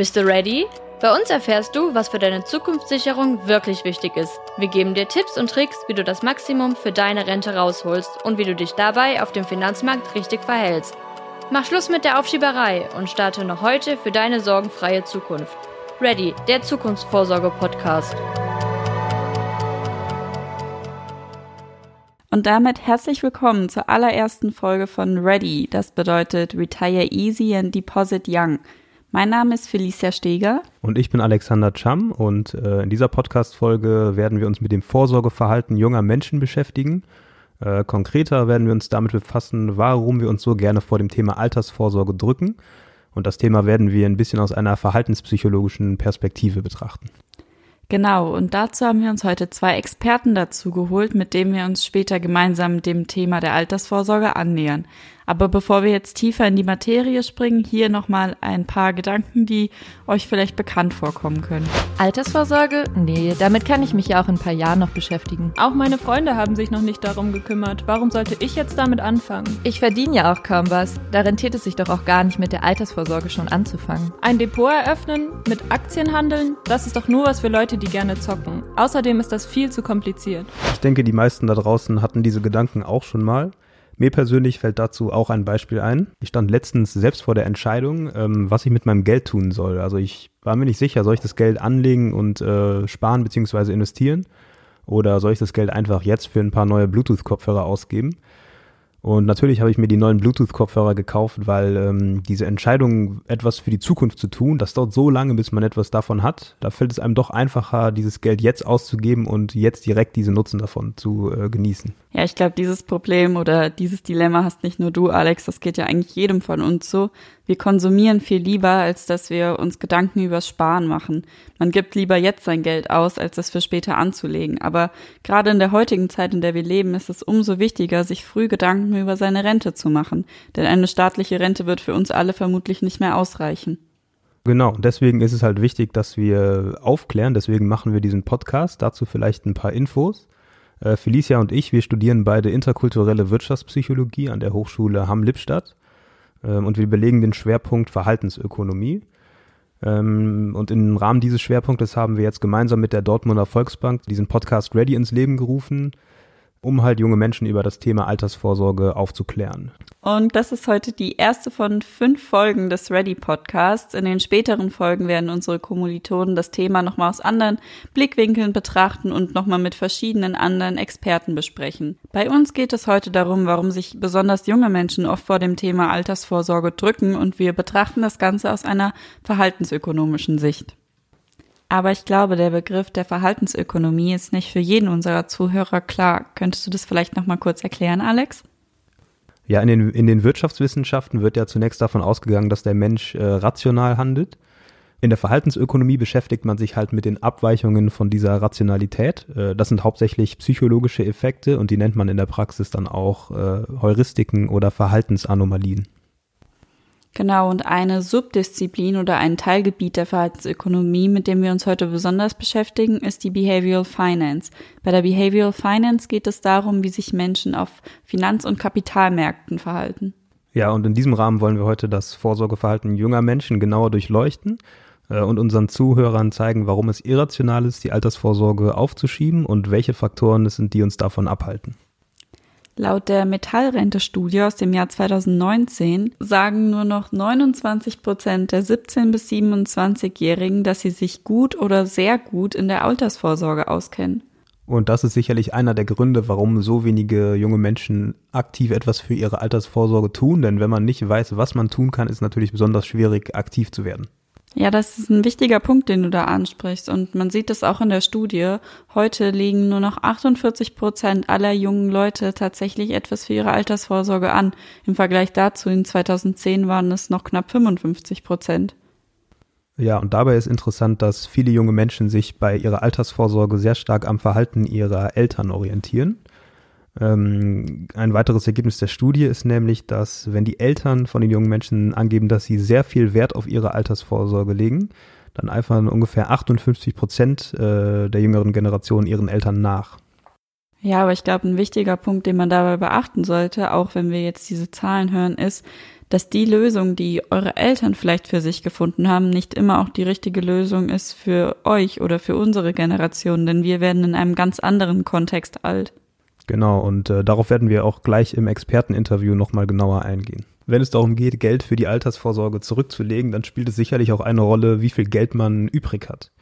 Bist du ready? Bei uns erfährst du, was für deine Zukunftssicherung wirklich wichtig ist. Wir geben dir Tipps und Tricks, wie du das Maximum für deine Rente rausholst und wie du dich dabei auf dem Finanzmarkt richtig verhältst. Mach Schluss mit der Aufschieberei und starte noch heute für deine sorgenfreie Zukunft. Ready, der Zukunftsvorsorge-Podcast. Und damit herzlich willkommen zur allerersten Folge von Ready. Das bedeutet Retire Easy and Deposit Young. Mein Name ist Felicia Steger. Und ich bin Alexander Cham und äh, in dieser Podcast-Folge werden wir uns mit dem Vorsorgeverhalten junger Menschen beschäftigen. Äh, konkreter werden wir uns damit befassen, warum wir uns so gerne vor dem Thema Altersvorsorge drücken. Und das Thema werden wir ein bisschen aus einer verhaltenspsychologischen Perspektive betrachten. Genau, und dazu haben wir uns heute zwei Experten dazu geholt, mit denen wir uns später gemeinsam dem Thema der Altersvorsorge annähern. Aber bevor wir jetzt tiefer in die Materie springen, hier nochmal ein paar Gedanken, die euch vielleicht bekannt vorkommen können. Altersvorsorge? Nee, damit kann ich mich ja auch in ein paar Jahren noch beschäftigen. Auch meine Freunde haben sich noch nicht darum gekümmert. Warum sollte ich jetzt damit anfangen? Ich verdiene ja auch kaum was. Da rentiert es sich doch auch gar nicht mit der Altersvorsorge schon anzufangen. Ein Depot eröffnen, mit Aktien handeln, das ist doch nur was für Leute, die gerne zocken. Außerdem ist das viel zu kompliziert. Ich denke, die meisten da draußen hatten diese Gedanken auch schon mal. Mir persönlich fällt dazu auch ein Beispiel ein. Ich stand letztens selbst vor der Entscheidung, ähm, was ich mit meinem Geld tun soll. Also ich war mir nicht sicher, soll ich das Geld anlegen und äh, sparen bzw. investieren oder soll ich das Geld einfach jetzt für ein paar neue Bluetooth-Kopfhörer ausgeben? Und natürlich habe ich mir die neuen Bluetooth-Kopfhörer gekauft, weil ähm, diese Entscheidung, etwas für die Zukunft zu tun, das dauert so lange, bis man etwas davon hat. Da fällt es einem doch einfacher, dieses Geld jetzt auszugeben und jetzt direkt diese Nutzen davon zu äh, genießen. Ja, ich glaube, dieses Problem oder dieses Dilemma hast nicht nur du, Alex, das geht ja eigentlich jedem von uns so. Wir konsumieren viel lieber, als dass wir uns Gedanken übers Sparen machen. Man gibt lieber jetzt sein Geld aus, als es für später anzulegen. Aber gerade in der heutigen Zeit, in der wir leben, ist es umso wichtiger, sich früh Gedanken über seine Rente zu machen. Denn eine staatliche Rente wird für uns alle vermutlich nicht mehr ausreichen. Genau, deswegen ist es halt wichtig, dass wir aufklären. Deswegen machen wir diesen Podcast. Dazu vielleicht ein paar Infos. Äh, Felicia und ich, wir studieren beide interkulturelle Wirtschaftspsychologie an der Hochschule Hamm-Lippstadt und wir belegen den Schwerpunkt Verhaltensökonomie. Ähm, und im Rahmen dieses Schwerpunktes haben wir jetzt gemeinsam mit der Dortmunder Volksbank diesen Podcast Ready ins Leben gerufen, um halt junge Menschen über das Thema Altersvorsorge aufzuklären. Und das ist heute die erste von fünf Folgen des Ready Podcasts. In den späteren Folgen werden unsere Kommilitonen das Thema nochmal aus anderen Blickwinkeln betrachten und nochmal mit verschiedenen anderen Experten besprechen. Bei uns geht es heute darum, warum sich besonders junge Menschen oft vor dem Thema Altersvorsorge drücken und wir betrachten das Ganze aus einer verhaltensökonomischen Sicht. Aber ich glaube, der Begriff der Verhaltensökonomie ist nicht für jeden unserer Zuhörer klar. Könntest du das vielleicht noch mal kurz erklären, Alex? Ja, in den, in den Wirtschaftswissenschaften wird ja zunächst davon ausgegangen, dass der Mensch äh, rational handelt. In der Verhaltensökonomie beschäftigt man sich halt mit den Abweichungen von dieser Rationalität. Äh, das sind hauptsächlich psychologische Effekte und die nennt man in der Praxis dann auch äh, Heuristiken oder Verhaltensanomalien. Genau, und eine Subdisziplin oder ein Teilgebiet der Verhaltensökonomie, mit dem wir uns heute besonders beschäftigen, ist die Behavioral Finance. Bei der Behavioral Finance geht es darum, wie sich Menschen auf Finanz- und Kapitalmärkten verhalten. Ja, und in diesem Rahmen wollen wir heute das Vorsorgeverhalten junger Menschen genauer durchleuchten äh, und unseren Zuhörern zeigen, warum es irrational ist, die Altersvorsorge aufzuschieben und welche Faktoren es sind, die uns davon abhalten. Laut der Metallrente-Studie aus dem Jahr 2019 sagen nur noch 29 Prozent der 17- bis 27-Jährigen, dass sie sich gut oder sehr gut in der Altersvorsorge auskennen. Und das ist sicherlich einer der Gründe, warum so wenige junge Menschen aktiv etwas für ihre Altersvorsorge tun. Denn wenn man nicht weiß, was man tun kann, ist es natürlich besonders schwierig, aktiv zu werden. Ja, das ist ein wichtiger Punkt, den du da ansprichst. Und man sieht das auch in der Studie. Heute legen nur noch 48 Prozent aller jungen Leute tatsächlich etwas für ihre Altersvorsorge an. Im Vergleich dazu in 2010 waren es noch knapp 55 Prozent. Ja, und dabei ist interessant, dass viele junge Menschen sich bei ihrer Altersvorsorge sehr stark am Verhalten ihrer Eltern orientieren. Ähm, ein weiteres Ergebnis der Studie ist nämlich, dass wenn die Eltern von den jungen Menschen angeben, dass sie sehr viel Wert auf ihre Altersvorsorge legen, dann einfach ungefähr 58 Prozent äh, der jüngeren Generation ihren Eltern nach. Ja, aber ich glaube, ein wichtiger Punkt, den man dabei beachten sollte, auch wenn wir jetzt diese Zahlen hören, ist, dass die Lösung, die eure Eltern vielleicht für sich gefunden haben, nicht immer auch die richtige Lösung ist für euch oder für unsere Generation, denn wir werden in einem ganz anderen Kontext alt. Genau, und äh, darauf werden wir auch gleich im Experteninterview nochmal genauer eingehen. Wenn es darum geht, Geld für die Altersvorsorge zurückzulegen, dann spielt es sicherlich auch eine Rolle, wie viel Geld man übrig hat.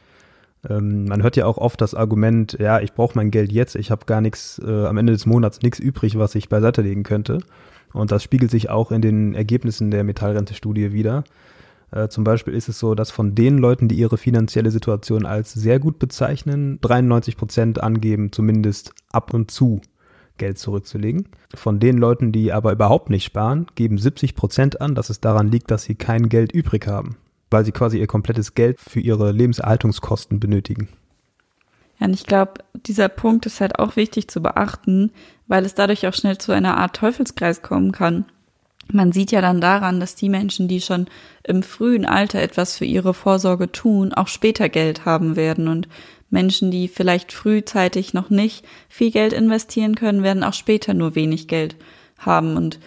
Ähm, man hört ja auch oft das Argument, ja, ich brauche mein Geld jetzt, ich habe gar nichts, äh, am Ende des Monats nichts übrig, was ich beiseite legen könnte. Und das spiegelt sich auch in den Ergebnissen der Metallrente-Studie wieder. Äh, zum Beispiel ist es so, dass von den Leuten, die ihre finanzielle Situation als sehr gut bezeichnen, 93 Prozent angeben, zumindest ab und zu Geld zurückzulegen. Von den Leuten, die aber überhaupt nicht sparen, geben 70 Prozent an, dass es daran liegt, dass sie kein Geld übrig haben weil sie quasi ihr komplettes Geld für ihre Lebenserhaltungskosten benötigen. Ja, und ich glaube, dieser Punkt ist halt auch wichtig zu beachten, weil es dadurch auch schnell zu einer Art Teufelskreis kommen kann. Man sieht ja dann daran, dass die Menschen, die schon im frühen Alter etwas für ihre Vorsorge tun, auch später Geld haben werden. Und Menschen, die vielleicht frühzeitig noch nicht viel Geld investieren können, werden auch später nur wenig Geld haben. Und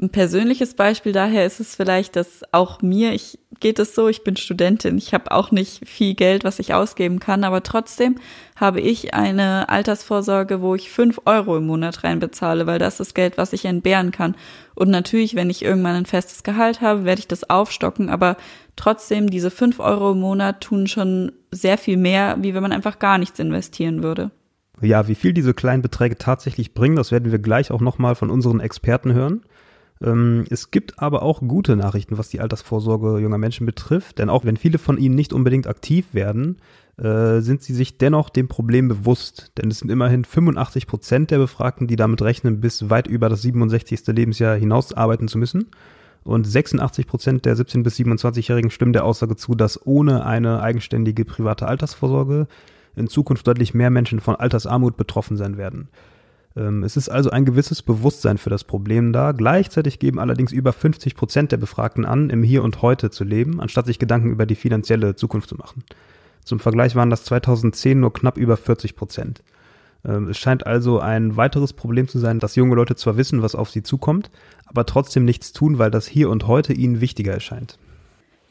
ein persönliches Beispiel daher ist es vielleicht, dass auch mir, ich geht es so, ich bin Studentin, ich habe auch nicht viel Geld, was ich ausgeben kann, aber trotzdem habe ich eine Altersvorsorge, wo ich fünf Euro im Monat reinbezahle, weil das ist Geld, was ich entbehren kann. Und natürlich, wenn ich irgendwann ein festes Gehalt habe, werde ich das aufstocken, aber trotzdem, diese fünf Euro im Monat tun schon sehr viel mehr, wie wenn man einfach gar nichts investieren würde. Ja, wie viel diese kleinen Beträge tatsächlich bringen, das werden wir gleich auch nochmal von unseren Experten hören. Ähm, es gibt aber auch gute Nachrichten, was die Altersvorsorge junger Menschen betrifft, denn auch wenn viele von ihnen nicht unbedingt aktiv werden, äh, sind sie sich dennoch dem Problem bewusst. Denn es sind immerhin 85 Prozent der Befragten, die damit rechnen, bis weit über das 67. Lebensjahr hinaus arbeiten zu müssen. Und 86 Prozent der 17- bis 27-Jährigen stimmen der Aussage zu, dass ohne eine eigenständige private Altersvorsorge in Zukunft deutlich mehr Menschen von Altersarmut betroffen sein werden. Ähm, es ist also ein gewisses Bewusstsein für das Problem da. Gleichzeitig geben allerdings über 50 Prozent der Befragten an, im Hier und Heute zu leben, anstatt sich Gedanken über die finanzielle Zukunft zu machen. Zum Vergleich waren das 2010 nur knapp über 40 Prozent. Ähm, es scheint also ein weiteres Problem zu sein, dass junge Leute zwar wissen, was auf sie zukommt, aber trotzdem nichts tun, weil das Hier und Heute ihnen wichtiger erscheint.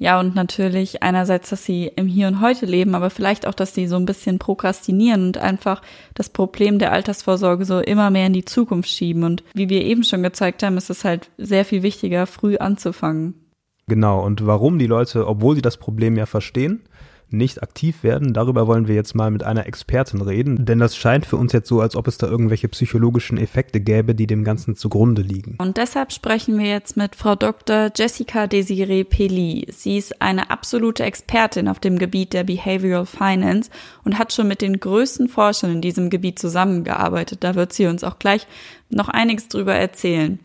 Ja, und natürlich einerseits, dass sie im Hier und Heute leben, aber vielleicht auch, dass sie so ein bisschen prokrastinieren und einfach das Problem der Altersvorsorge so immer mehr in die Zukunft schieben. Und wie wir eben schon gezeigt haben, ist es halt sehr viel wichtiger, früh anzufangen. Genau, und warum die Leute, obwohl sie das Problem ja verstehen, nicht aktiv werden. Darüber wollen wir jetzt mal mit einer Expertin reden, denn das scheint für uns jetzt so, als ob es da irgendwelche psychologischen Effekte gäbe, die dem Ganzen zugrunde liegen. Und deshalb sprechen wir jetzt mit Frau Dr. Jessica Desiree Peli. Sie ist eine absolute Expertin auf dem Gebiet der Behavioral Finance und hat schon mit den größten Forschern in diesem Gebiet zusammengearbeitet. Da wird sie uns auch gleich noch einiges drüber erzählen.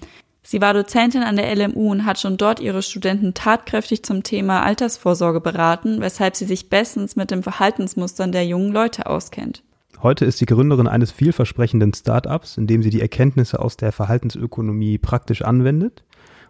Sie war Dozentin an der LMU und hat schon dort ihre Studenten tatkräftig zum Thema Altersvorsorge beraten, weshalb sie sich bestens mit den Verhaltensmustern der jungen Leute auskennt. Heute ist sie Gründerin eines vielversprechenden Startups, in dem sie die Erkenntnisse aus der Verhaltensökonomie praktisch anwendet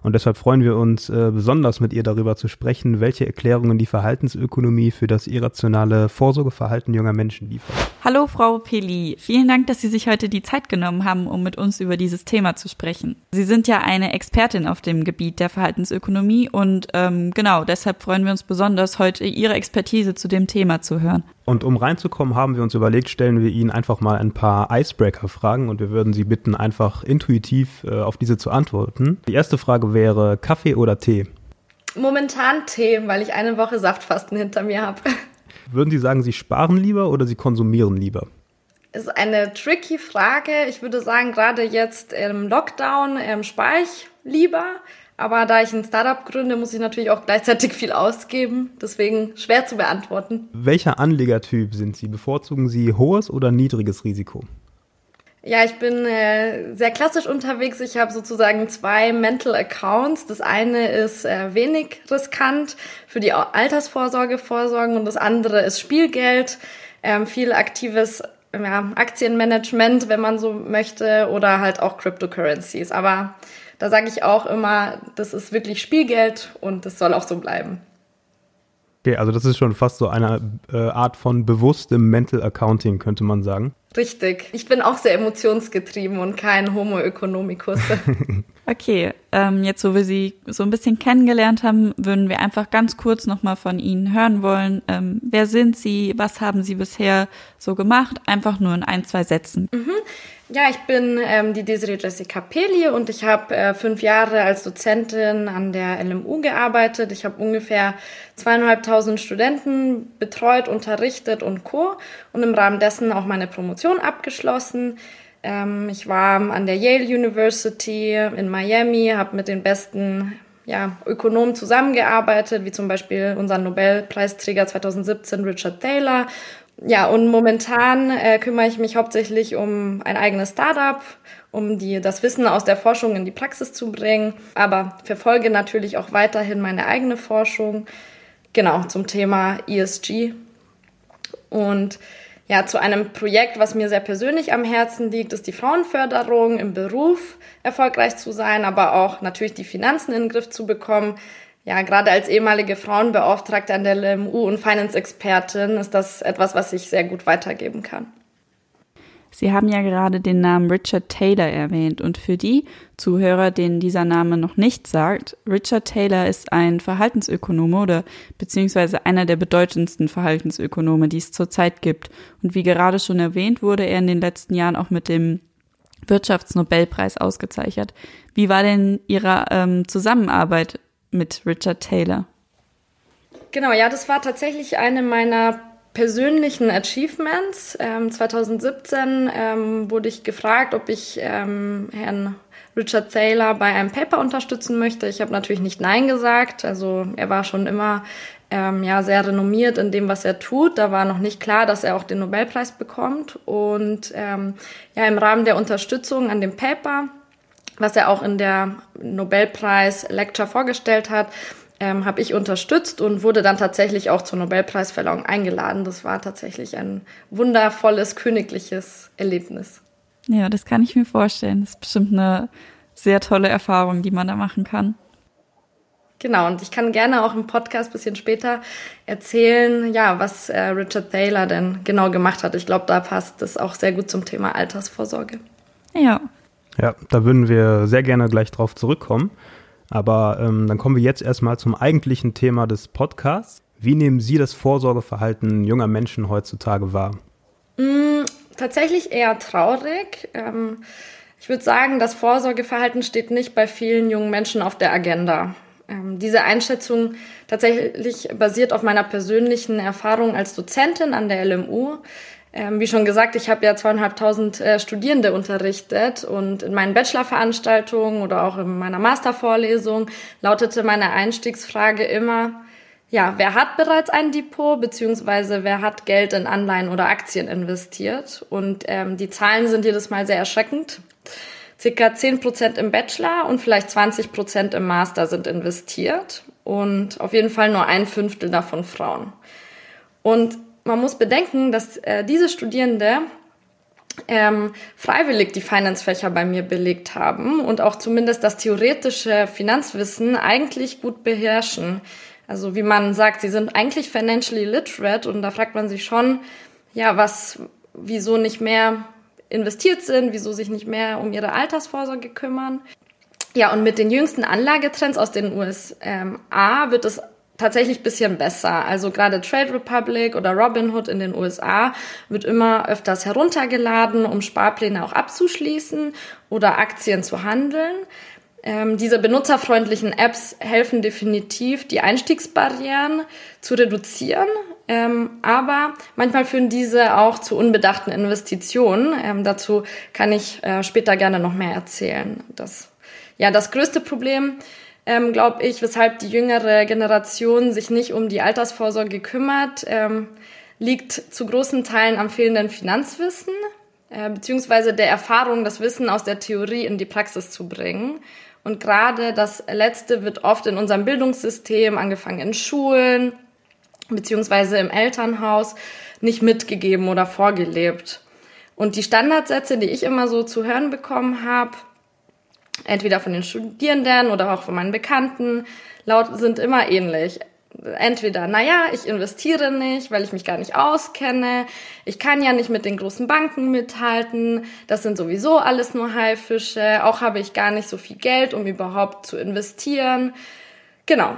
und deshalb freuen wir uns äh, besonders mit ihr darüber zu sprechen, welche Erklärungen die Verhaltensökonomie für das irrationale Vorsorgeverhalten junger Menschen liefert. Hallo Frau Peli, vielen Dank, dass Sie sich heute die Zeit genommen haben, um mit uns über dieses Thema zu sprechen. Sie sind ja eine Expertin auf dem Gebiet der Verhaltensökonomie und ähm, genau deshalb freuen wir uns besonders, heute Ihre Expertise zu dem Thema zu hören. Und um reinzukommen, haben wir uns überlegt, stellen wir Ihnen einfach mal ein paar Icebreaker-Fragen und wir würden Sie bitten, einfach intuitiv äh, auf diese zu antworten. Die erste Frage wäre Kaffee oder Tee? Momentan Tee, weil ich eine Woche Saftfasten hinter mir habe. Würden Sie sagen, Sie sparen lieber oder Sie konsumieren lieber? Ist eine tricky Frage. Ich würde sagen, gerade jetzt im Lockdown ähm, spare ich lieber. Aber da ich ein Startup gründe, muss ich natürlich auch gleichzeitig viel ausgeben. Deswegen schwer zu beantworten. Welcher Anlegertyp sind Sie? Bevorzugen Sie hohes oder niedriges Risiko? Ja, ich bin äh, sehr klassisch unterwegs. Ich habe sozusagen zwei Mental Accounts. Das eine ist äh, wenig riskant für die Altersvorsorge vorsorgen und das andere ist Spielgeld, ähm, viel aktives ja, Aktienmanagement, wenn man so möchte, oder halt auch Cryptocurrencies. Aber da sage ich auch immer, das ist wirklich Spielgeld und das soll auch so bleiben. Okay, also das ist schon fast so eine äh, Art von bewusstem Mental Accounting, könnte man sagen. Richtig. Ich bin auch sehr emotionsgetrieben und kein Homo economicus. okay, ähm, jetzt wo wir Sie so ein bisschen kennengelernt haben, würden wir einfach ganz kurz nochmal von Ihnen hören wollen. Ähm, wer sind Sie? Was haben Sie bisher so gemacht? Einfach nur in ein, zwei Sätzen. Mhm. Ja, ich bin ähm, die Desiree Jessica Peli und ich habe äh, fünf Jahre als Dozentin an der LMU gearbeitet. Ich habe ungefähr zweieinhalbtausend Studenten betreut, unterrichtet und co. und im Rahmen dessen auch meine Promotion abgeschlossen. Ähm, ich war an der Yale University in Miami, habe mit den besten ja, Ökonomen zusammengearbeitet, wie zum Beispiel unseren Nobelpreisträger 2017 Richard Thaler. Ja, und momentan äh, kümmere ich mich hauptsächlich um ein eigenes Startup, um die, das Wissen aus der Forschung in die Praxis zu bringen, aber verfolge natürlich auch weiterhin meine eigene Forschung, genau, zum Thema ESG. Und ja, zu einem Projekt, was mir sehr persönlich am Herzen liegt, ist die Frauenförderung im Beruf erfolgreich zu sein, aber auch natürlich die Finanzen in den Griff zu bekommen, ja, gerade als ehemalige Frauenbeauftragte an der LMU und Finance-Expertin ist das etwas, was ich sehr gut weitergeben kann. Sie haben ja gerade den Namen Richard Taylor erwähnt und für die Zuhörer, denen dieser Name noch nicht sagt, Richard Taylor ist ein Verhaltensökonome oder beziehungsweise einer der bedeutendsten Verhaltensökonome, die es zurzeit gibt. Und wie gerade schon erwähnt, wurde er in den letzten Jahren auch mit dem Wirtschaftsnobelpreis ausgezeichnet. Wie war denn Ihre ähm, Zusammenarbeit mit Richard Taylor. Genau, ja, das war tatsächlich eine meiner persönlichen Achievements. Ähm, 2017 ähm, wurde ich gefragt, ob ich ähm, Herrn Richard Taylor bei einem Paper unterstützen möchte. Ich habe natürlich nicht Nein gesagt. Also er war schon immer ähm, ja sehr renommiert in dem, was er tut. Da war noch nicht klar, dass er auch den Nobelpreis bekommt. Und ähm, ja, im Rahmen der Unterstützung an dem Paper was er auch in der Nobelpreis-Lecture vorgestellt hat, ähm, habe ich unterstützt und wurde dann tatsächlich auch zur Nobelpreisverleihung eingeladen. Das war tatsächlich ein wundervolles, königliches Erlebnis. Ja, das kann ich mir vorstellen. Das ist bestimmt eine sehr tolle Erfahrung, die man da machen kann. Genau, und ich kann gerne auch im Podcast bisschen später erzählen, ja, was äh, Richard Thaler denn genau gemacht hat. Ich glaube, da passt das auch sehr gut zum Thema Altersvorsorge. Ja, ja, da würden wir sehr gerne gleich drauf zurückkommen. Aber ähm, dann kommen wir jetzt erstmal zum eigentlichen Thema des Podcasts. Wie nehmen Sie das Vorsorgeverhalten junger Menschen heutzutage wahr? Mm, tatsächlich eher traurig. Ähm, ich würde sagen, das Vorsorgeverhalten steht nicht bei vielen jungen Menschen auf der Agenda. Ähm, diese Einschätzung tatsächlich basiert auf meiner persönlichen Erfahrung als Dozentin an der LMU. Ähm, wie schon gesagt, ich habe ja zweieinhalbtausend äh, Studierende unterrichtet und in meinen Bachelorveranstaltungen oder auch in meiner Mastervorlesung lautete meine Einstiegsfrage immer, ja, wer hat bereits ein Depot, beziehungsweise wer hat Geld in Anleihen oder Aktien investiert? Und ähm, die Zahlen sind jedes Mal sehr erschreckend. Circa 10 Prozent im Bachelor und vielleicht 20 Prozent im Master sind investiert und auf jeden Fall nur ein Fünftel davon Frauen. Und man muss bedenken, dass äh, diese Studierende ähm, freiwillig die Finance-Fächer bei mir belegt haben und auch zumindest das theoretische Finanzwissen eigentlich gut beherrschen. Also wie man sagt, sie sind eigentlich financially literate und da fragt man sich schon, ja, was, wieso nicht mehr investiert sind, wieso sich nicht mehr um ihre Altersvorsorge kümmern. Ja, und mit den jüngsten Anlagetrends aus den USA wird es tatsächlich bisschen besser. Also gerade Trade Republic oder Robinhood in den USA wird immer öfters heruntergeladen, um Sparpläne auch abzuschließen oder Aktien zu handeln. Ähm, diese benutzerfreundlichen Apps helfen definitiv, die Einstiegsbarrieren zu reduzieren. Ähm, aber manchmal führen diese auch zu unbedachten Investitionen. Ähm, dazu kann ich äh, später gerne noch mehr erzählen. Das, ja, das größte Problem ähm, glaube ich, weshalb die jüngere Generation sich nicht um die Altersvorsorge kümmert, ähm, liegt zu großen Teilen am fehlenden Finanzwissen äh, beziehungsweise der Erfahrung, das Wissen aus der Theorie in die Praxis zu bringen. Und gerade das Letzte wird oft in unserem Bildungssystem, angefangen in Schulen beziehungsweise im Elternhaus, nicht mitgegeben oder vorgelebt. Und die Standardsätze, die ich immer so zu hören bekommen habe, entweder von den Studierenden oder auch von meinen Bekannten, laut sind immer ähnlich. entweder, naja, ich investiere nicht, weil ich mich gar nicht auskenne, ich kann ja nicht mit den großen Banken mithalten, das sind sowieso alles nur Haifische, auch habe ich gar nicht so viel Geld, um überhaupt zu investieren. Genau.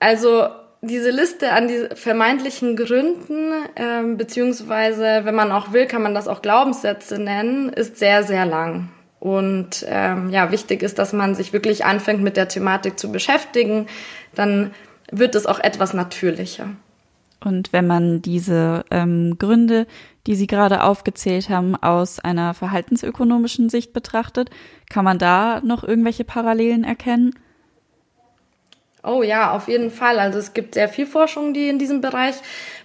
Also diese Liste an die vermeintlichen Gründen, ähm, beziehungsweise, wenn man auch will, kann man das auch Glaubenssätze nennen, ist sehr, sehr lang. Und ähm, ja, wichtig ist, dass man sich wirklich anfängt, mit der Thematik zu beschäftigen. Dann wird es auch etwas natürlicher. Und wenn man diese ähm, Gründe, die Sie gerade aufgezählt haben, aus einer verhaltensökonomischen Sicht betrachtet, kann man da noch irgendwelche Parallelen erkennen? Oh ja, auf jeden Fall. Also es gibt sehr viel Forschung, die in diesem Bereich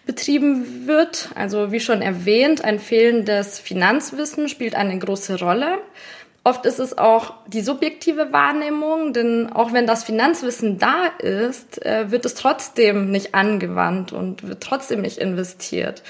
betrieben wird. Also wie schon erwähnt, ein fehlendes Finanzwissen spielt eine große Rolle. Oft ist es auch die subjektive Wahrnehmung, denn auch wenn das Finanzwissen da ist, äh, wird es trotzdem nicht angewandt und wird trotzdem nicht investiert.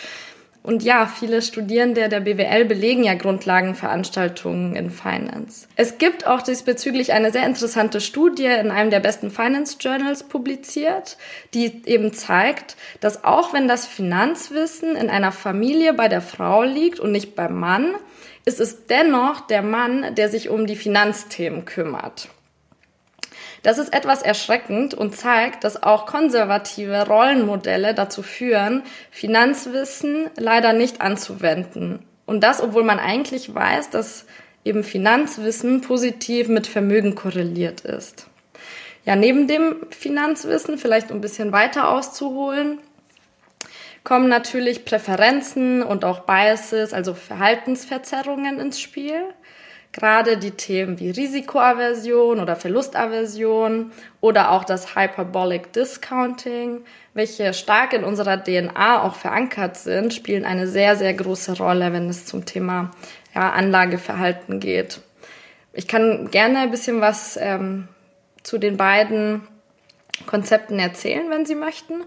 Und ja, viele Studierende der BWL belegen ja Grundlagenveranstaltungen in Finance. Es gibt auch diesbezüglich eine sehr interessante Studie in einem der besten Finance Journals publiziert, die eben zeigt, dass auch wenn das Finanzwissen in einer Familie bei der Frau liegt und nicht beim Mann, ist es dennoch der Mann, der sich um die Finanzthemen kümmert. Das ist etwas erschreckend und zeigt, dass auch konservative Rollenmodelle dazu führen, Finanzwissen leider nicht anzuwenden. Und das, obwohl man eigentlich weiß, dass eben Finanzwissen positiv mit Vermögen korreliert ist. Ja, neben dem Finanzwissen, vielleicht ein bisschen weiter auszuholen, kommen natürlich Präferenzen und auch Biases, also Verhaltensverzerrungen ins Spiel. Gerade die Themen wie Risikoaversion oder Verlustaversion oder auch das Hyperbolic Discounting, welche stark in unserer DNA auch verankert sind, spielen eine sehr, sehr große Rolle, wenn es zum Thema ja, Anlageverhalten geht. Ich kann gerne ein bisschen was ähm, zu den beiden Konzepten erzählen, wenn Sie möchten.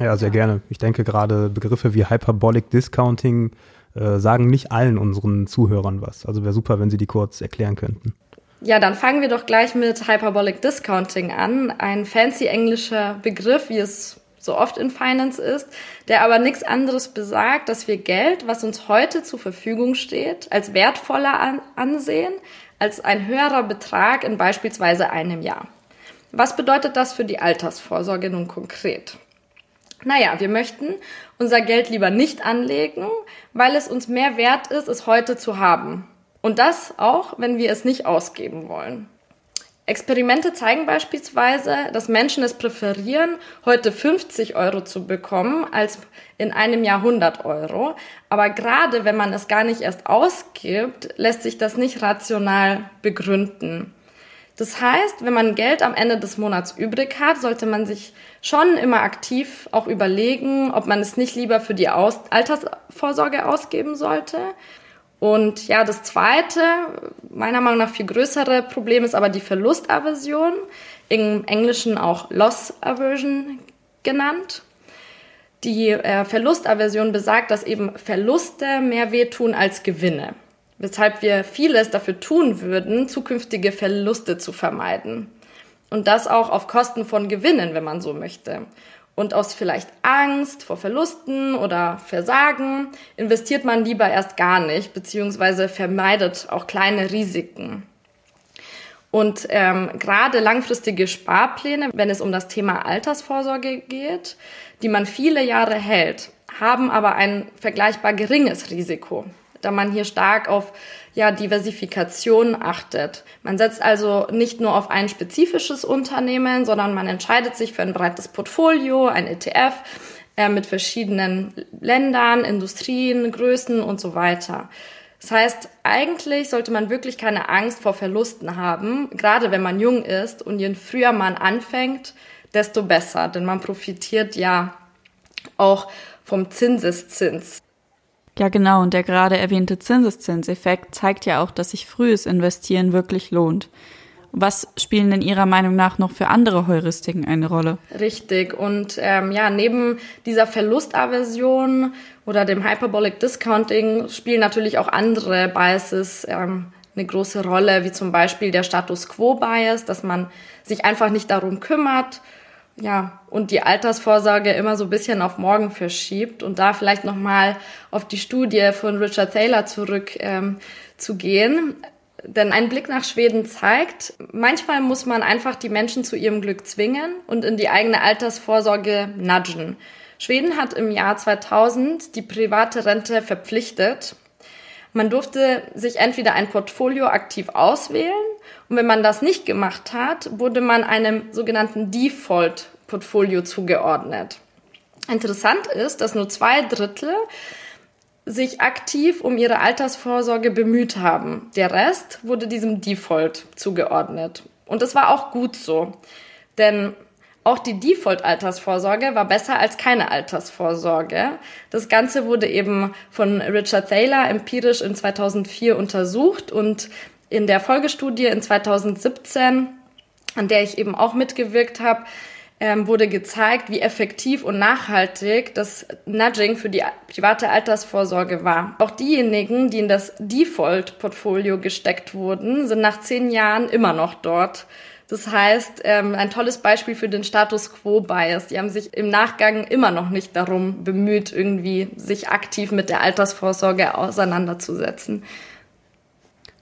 Ja, sehr gerne. Ich denke gerade Begriffe wie Hyperbolic Discounting äh, sagen nicht allen unseren Zuhörern was. Also wäre super, wenn Sie die kurz erklären könnten. Ja, dann fangen wir doch gleich mit Hyperbolic Discounting an. Ein fancy englischer Begriff, wie es so oft in Finance ist, der aber nichts anderes besagt, dass wir Geld, was uns heute zur Verfügung steht, als wertvoller an ansehen als ein höherer Betrag in beispielsweise einem Jahr. Was bedeutet das für die Altersvorsorge nun konkret? Naja, wir möchten unser Geld lieber nicht anlegen, weil es uns mehr wert ist, es heute zu haben. Und das auch, wenn wir es nicht ausgeben wollen. Experimente zeigen beispielsweise, dass Menschen es präferieren, heute 50 Euro zu bekommen, als in einem Jahr 100 Euro. Aber gerade wenn man es gar nicht erst ausgibt, lässt sich das nicht rational begründen. Das heißt, wenn man Geld am Ende des Monats übrig hat, sollte man sich schon immer aktiv auch überlegen, ob man es nicht lieber für die Aus Altersvorsorge ausgeben sollte. Und ja, das zweite, meiner Meinung nach viel größere Problem ist aber die Verlustaversion, im Englischen auch Loss Aversion genannt. Die äh, Verlustaversion besagt, dass eben Verluste mehr wehtun als Gewinne weshalb wir vieles dafür tun würden, zukünftige Verluste zu vermeiden. Und das auch auf Kosten von Gewinnen, wenn man so möchte. Und aus vielleicht Angst vor Verlusten oder Versagen investiert man lieber erst gar nicht, beziehungsweise vermeidet auch kleine Risiken. Und ähm, gerade langfristige Sparpläne, wenn es um das Thema Altersvorsorge geht, die man viele Jahre hält, haben aber ein vergleichbar geringes Risiko da man hier stark auf ja, Diversifikation achtet. Man setzt also nicht nur auf ein spezifisches Unternehmen, sondern man entscheidet sich für ein breites Portfolio, ein ETF äh, mit verschiedenen Ländern, Industrien, Größen und so weiter. Das heißt, eigentlich sollte man wirklich keine Angst vor Verlusten haben, gerade wenn man jung ist und je früher man anfängt, desto besser, denn man profitiert ja auch vom Zinseszins. Ja, genau. Und der gerade erwähnte Zinseszinseffekt zeigt ja auch, dass sich frühes Investieren wirklich lohnt. Was spielen denn Ihrer Meinung nach noch für andere Heuristiken eine Rolle? Richtig. Und ähm, ja, neben dieser Verlustaversion oder dem Hyperbolic Discounting spielen natürlich auch andere Biases ähm, eine große Rolle, wie zum Beispiel der Status Quo Bias, dass man sich einfach nicht darum kümmert, ja, und die Altersvorsorge immer so ein bisschen auf morgen verschiebt und da vielleicht nochmal auf die Studie von Richard Thaler zurück ähm, zu gehen. Denn ein Blick nach Schweden zeigt, manchmal muss man einfach die Menschen zu ihrem Glück zwingen und in die eigene Altersvorsorge nudgen. Schweden hat im Jahr 2000 die private Rente verpflichtet. Man durfte sich entweder ein Portfolio aktiv auswählen und wenn man das nicht gemacht hat, wurde man einem sogenannten Default-Portfolio zugeordnet. Interessant ist, dass nur zwei Drittel sich aktiv um ihre Altersvorsorge bemüht haben. Der Rest wurde diesem Default zugeordnet. Und das war auch gut so. Denn auch die Default-Altersvorsorge war besser als keine Altersvorsorge. Das Ganze wurde eben von Richard Thaler empirisch in 2004 untersucht und in der Folgestudie in 2017, an der ich eben auch mitgewirkt habe, ähm, wurde gezeigt, wie effektiv und nachhaltig das Nudging für die private Altersvorsorge war. Auch diejenigen, die in das Default-Portfolio gesteckt wurden, sind nach zehn Jahren immer noch dort. Das heißt, ähm, ein tolles Beispiel für den Status Quo-Bias. Die haben sich im Nachgang immer noch nicht darum bemüht, irgendwie sich aktiv mit der Altersvorsorge auseinanderzusetzen.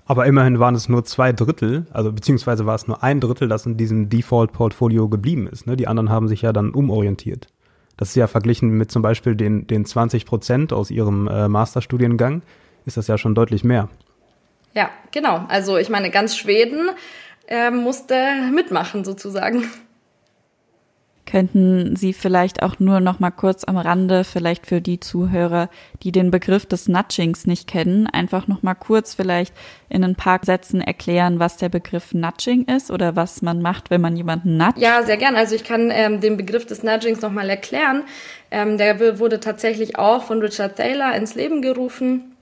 Aber immerhin waren es nur zwei Drittel, also beziehungsweise war es nur ein Drittel, das in diesem Default-Portfolio geblieben ist. Ne? Die anderen haben sich ja dann umorientiert. Das ist ja verglichen mit zum Beispiel den, den 20 Prozent aus ihrem äh, Masterstudiengang, ist das ja schon deutlich mehr. Ja, genau. Also ich meine, ganz Schweden äh, musste mitmachen sozusagen. Könnten Sie vielleicht auch nur noch mal kurz am Rande, vielleicht für die Zuhörer, die den Begriff des Nudgings nicht kennen, einfach noch mal kurz vielleicht in ein paar Sätzen erklären, was der Begriff Nudging ist oder was man macht, wenn man jemanden nudgt? Ja, sehr gern. Also ich kann ähm, den Begriff des Nudgings noch mal erklären. Ähm, der wurde tatsächlich auch von Richard Thaler ins Leben gerufen.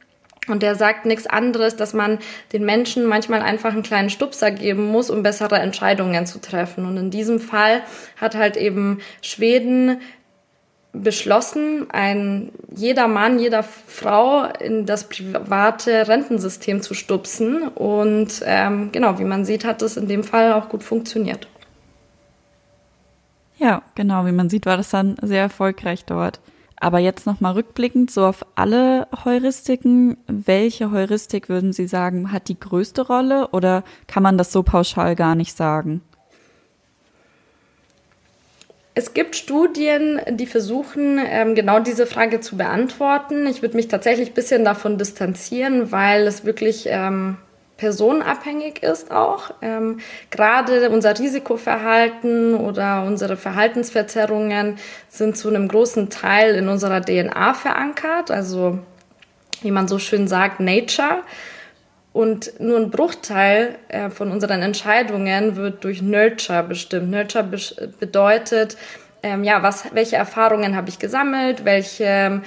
Und der sagt nichts anderes, dass man den Menschen manchmal einfach einen kleinen Stupser geben muss, um bessere Entscheidungen zu treffen. Und in diesem Fall hat halt eben Schweden beschlossen, ein jeder Mann, jeder Frau in das private Rentensystem zu stupsen. Und ähm, genau, wie man sieht, hat es in dem Fall auch gut funktioniert. Ja, genau, wie man sieht, war das dann sehr erfolgreich dort. Aber jetzt nochmal rückblickend, so auf alle Heuristiken, welche Heuristik würden Sie sagen, hat die größte Rolle oder kann man das so pauschal gar nicht sagen? Es gibt Studien, die versuchen, ähm, genau diese Frage zu beantworten. Ich würde mich tatsächlich ein bisschen davon distanzieren, weil es wirklich ähm, personenabhängig ist auch. Ähm, gerade unser Risikoverhalten oder unsere Verhaltensverzerrungen sind zu einem großen Teil in unserer DNA verankert, also wie man so schön sagt, Nature. Und nur ein Bruchteil äh, von unseren Entscheidungen wird durch Nurture bestimmt. Nurture be bedeutet, ähm, ja, was, welche Erfahrungen habe ich gesammelt, welche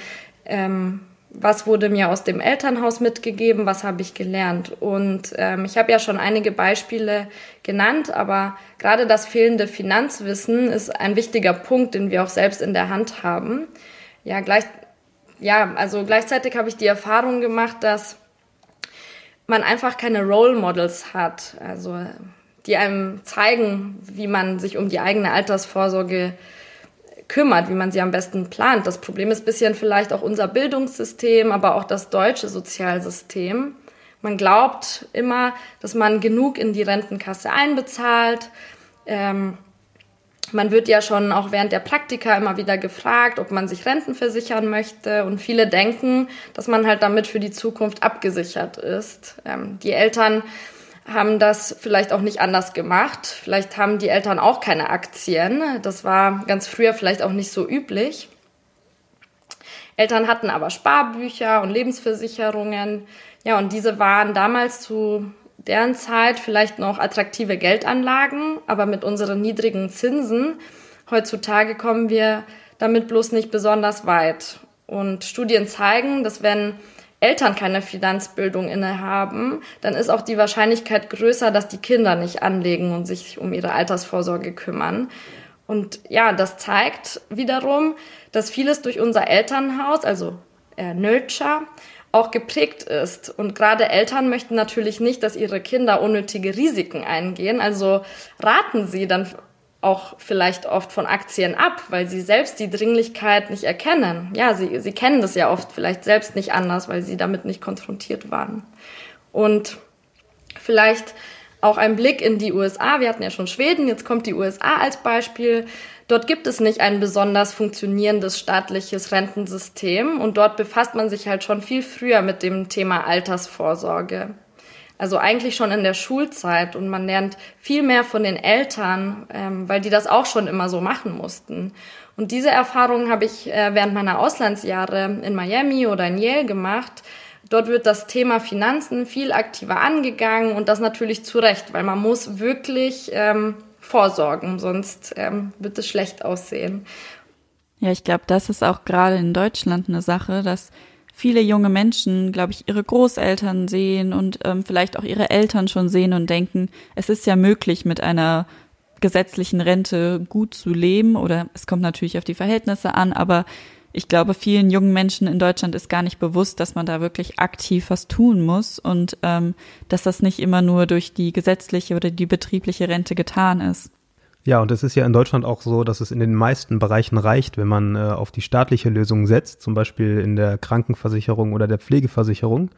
ähm, was wurde mir aus dem Elternhaus mitgegeben, was habe ich gelernt. Und ähm, ich habe ja schon einige Beispiele genannt, aber gerade das fehlende Finanzwissen ist ein wichtiger Punkt, den wir auch selbst in der Hand haben. Ja, gleich, ja also gleichzeitig habe ich die Erfahrung gemacht, dass man einfach keine Role Models hat, also die einem zeigen, wie man sich um die eigene Altersvorsorge kümmert, wie man sie am besten plant. Das Problem ist bisschen vielleicht auch unser Bildungssystem, aber auch das deutsche Sozialsystem. Man glaubt immer, dass man genug in die Rentenkasse einbezahlt. Ähm, man wird ja schon auch während der Praktika immer wieder gefragt, ob man sich Renten versichern möchte. Und viele denken, dass man halt damit für die Zukunft abgesichert ist. Ähm, die Eltern haben das vielleicht auch nicht anders gemacht. Vielleicht haben die Eltern auch keine Aktien. Das war ganz früher vielleicht auch nicht so üblich. Eltern hatten aber Sparbücher und Lebensversicherungen. Ja, und diese waren damals zu deren Zeit vielleicht noch attraktive Geldanlagen, aber mit unseren niedrigen Zinsen heutzutage kommen wir damit bloß nicht besonders weit. Und Studien zeigen, dass wenn Eltern keine Finanzbildung innehaben, dann ist auch die Wahrscheinlichkeit größer, dass die Kinder nicht anlegen und sich um ihre Altersvorsorge kümmern. Und ja, das zeigt wiederum, dass vieles durch unser Elternhaus, also äh, Nurture, auch geprägt ist. Und gerade Eltern möchten natürlich nicht, dass ihre Kinder unnötige Risiken eingehen. Also raten sie dann auch vielleicht oft von Aktien ab, weil sie selbst die Dringlichkeit nicht erkennen. Ja, sie, sie kennen das ja oft vielleicht selbst nicht anders, weil sie damit nicht konfrontiert waren. Und vielleicht auch ein Blick in die USA. Wir hatten ja schon Schweden, jetzt kommt die USA als Beispiel. Dort gibt es nicht ein besonders funktionierendes staatliches Rentensystem und dort befasst man sich halt schon viel früher mit dem Thema Altersvorsorge. Also eigentlich schon in der Schulzeit und man lernt viel mehr von den Eltern, ähm, weil die das auch schon immer so machen mussten. Und diese Erfahrung habe ich äh, während meiner Auslandsjahre in Miami oder in Yale gemacht. Dort wird das Thema Finanzen viel aktiver angegangen und das natürlich zu Recht, weil man muss wirklich ähm, vorsorgen, sonst ähm, wird es schlecht aussehen. Ja, ich glaube, das ist auch gerade in Deutschland eine Sache, dass viele junge Menschen, glaube ich, ihre Großeltern sehen und ähm, vielleicht auch ihre Eltern schon sehen und denken, es ist ja möglich, mit einer gesetzlichen Rente gut zu leben oder es kommt natürlich auf die Verhältnisse an, aber ich glaube, vielen jungen Menschen in Deutschland ist gar nicht bewusst, dass man da wirklich aktiv was tun muss und ähm, dass das nicht immer nur durch die gesetzliche oder die betriebliche Rente getan ist. Ja, und es ist ja in Deutschland auch so, dass es in den meisten Bereichen reicht, wenn man äh, auf die staatliche Lösung setzt, zum Beispiel in der Krankenversicherung oder der Pflegeversicherung.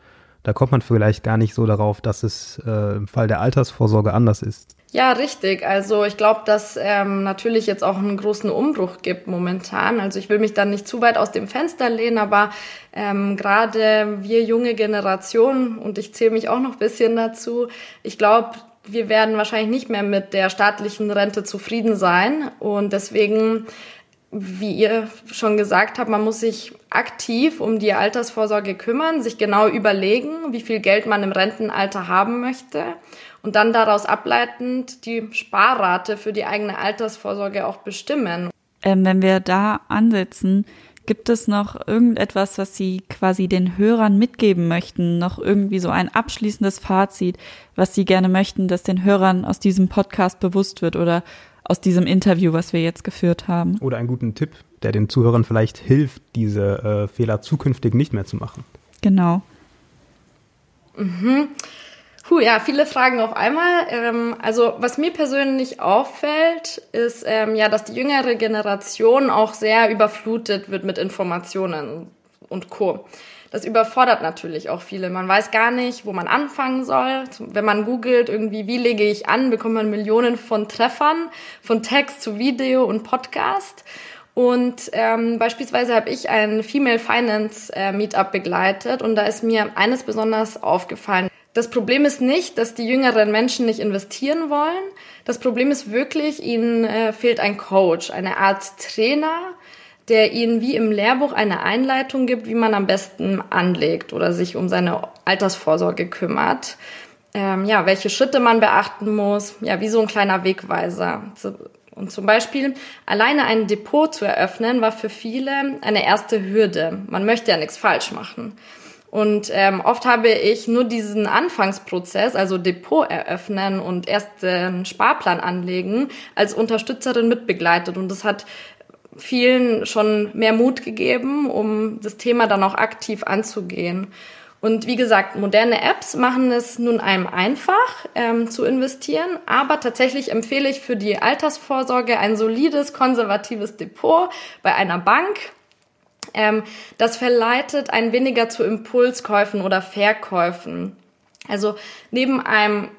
Da kommt man vielleicht gar nicht so darauf, dass es äh, im Fall der Altersvorsorge anders ist. Ja, richtig. Also ich glaube, dass ähm, natürlich jetzt auch einen großen Umbruch gibt momentan. Also ich will mich dann nicht zu weit aus dem Fenster lehnen, aber ähm, gerade wir junge Generation, und ich zähle mich auch noch bisschen dazu, ich glaube, wir werden wahrscheinlich nicht mehr mit der staatlichen Rente zufrieden sein. Und deswegen wie ihr schon gesagt habt, man muss sich aktiv um die Altersvorsorge kümmern, sich genau überlegen, wie viel Geld man im Rentenalter haben möchte und dann daraus ableitend die Sparrate für die eigene Altersvorsorge auch bestimmen. Ähm, wenn wir da ansetzen, gibt es noch irgendetwas, was Sie quasi den Hörern mitgeben möchten? Noch irgendwie so ein abschließendes Fazit, was Sie gerne möchten, dass den Hörern aus diesem Podcast bewusst wird oder aus diesem Interview, was wir jetzt geführt haben? Oder einen guten Tipp, der den Zuhörern vielleicht hilft, diese äh, Fehler zukünftig nicht mehr zu machen. Genau. Mhm. Puh, ja, viele Fragen auf einmal. Ähm, also was mir persönlich auffällt, ist ähm, ja, dass die jüngere Generation auch sehr überflutet wird mit Informationen und Co. Das überfordert natürlich auch viele. Man weiß gar nicht, wo man anfangen soll. Wenn man googelt, irgendwie, wie lege ich an, bekommt man Millionen von Treffern, von Text zu Video und Podcast. Und ähm, beispielsweise habe ich ein Female Finance äh, Meetup begleitet und da ist mir eines besonders aufgefallen. Das Problem ist nicht, dass die jüngeren Menschen nicht investieren wollen. Das Problem ist wirklich, ihnen äh, fehlt ein Coach, eine Art Trainer, der ihnen wie im Lehrbuch eine Einleitung gibt, wie man am besten anlegt oder sich um seine Altersvorsorge kümmert. Ähm, ja, welche Schritte man beachten muss, ja, wie so ein kleiner Wegweiser. Und zum Beispiel alleine ein Depot zu eröffnen, war für viele eine erste Hürde. Man möchte ja nichts falsch machen. Und ähm, oft habe ich nur diesen Anfangsprozess, also Depot eröffnen und erst einen Sparplan anlegen, als Unterstützerin mitbegleitet. Und das hat vielen schon mehr Mut gegeben, um das Thema dann auch aktiv anzugehen. Und wie gesagt, moderne Apps machen es nun einem einfach ähm, zu investieren, aber tatsächlich empfehle ich für die Altersvorsorge ein solides, konservatives Depot bei einer Bank das verleitet einen weniger zu Impulskäufen oder Verkäufen. Also neben einem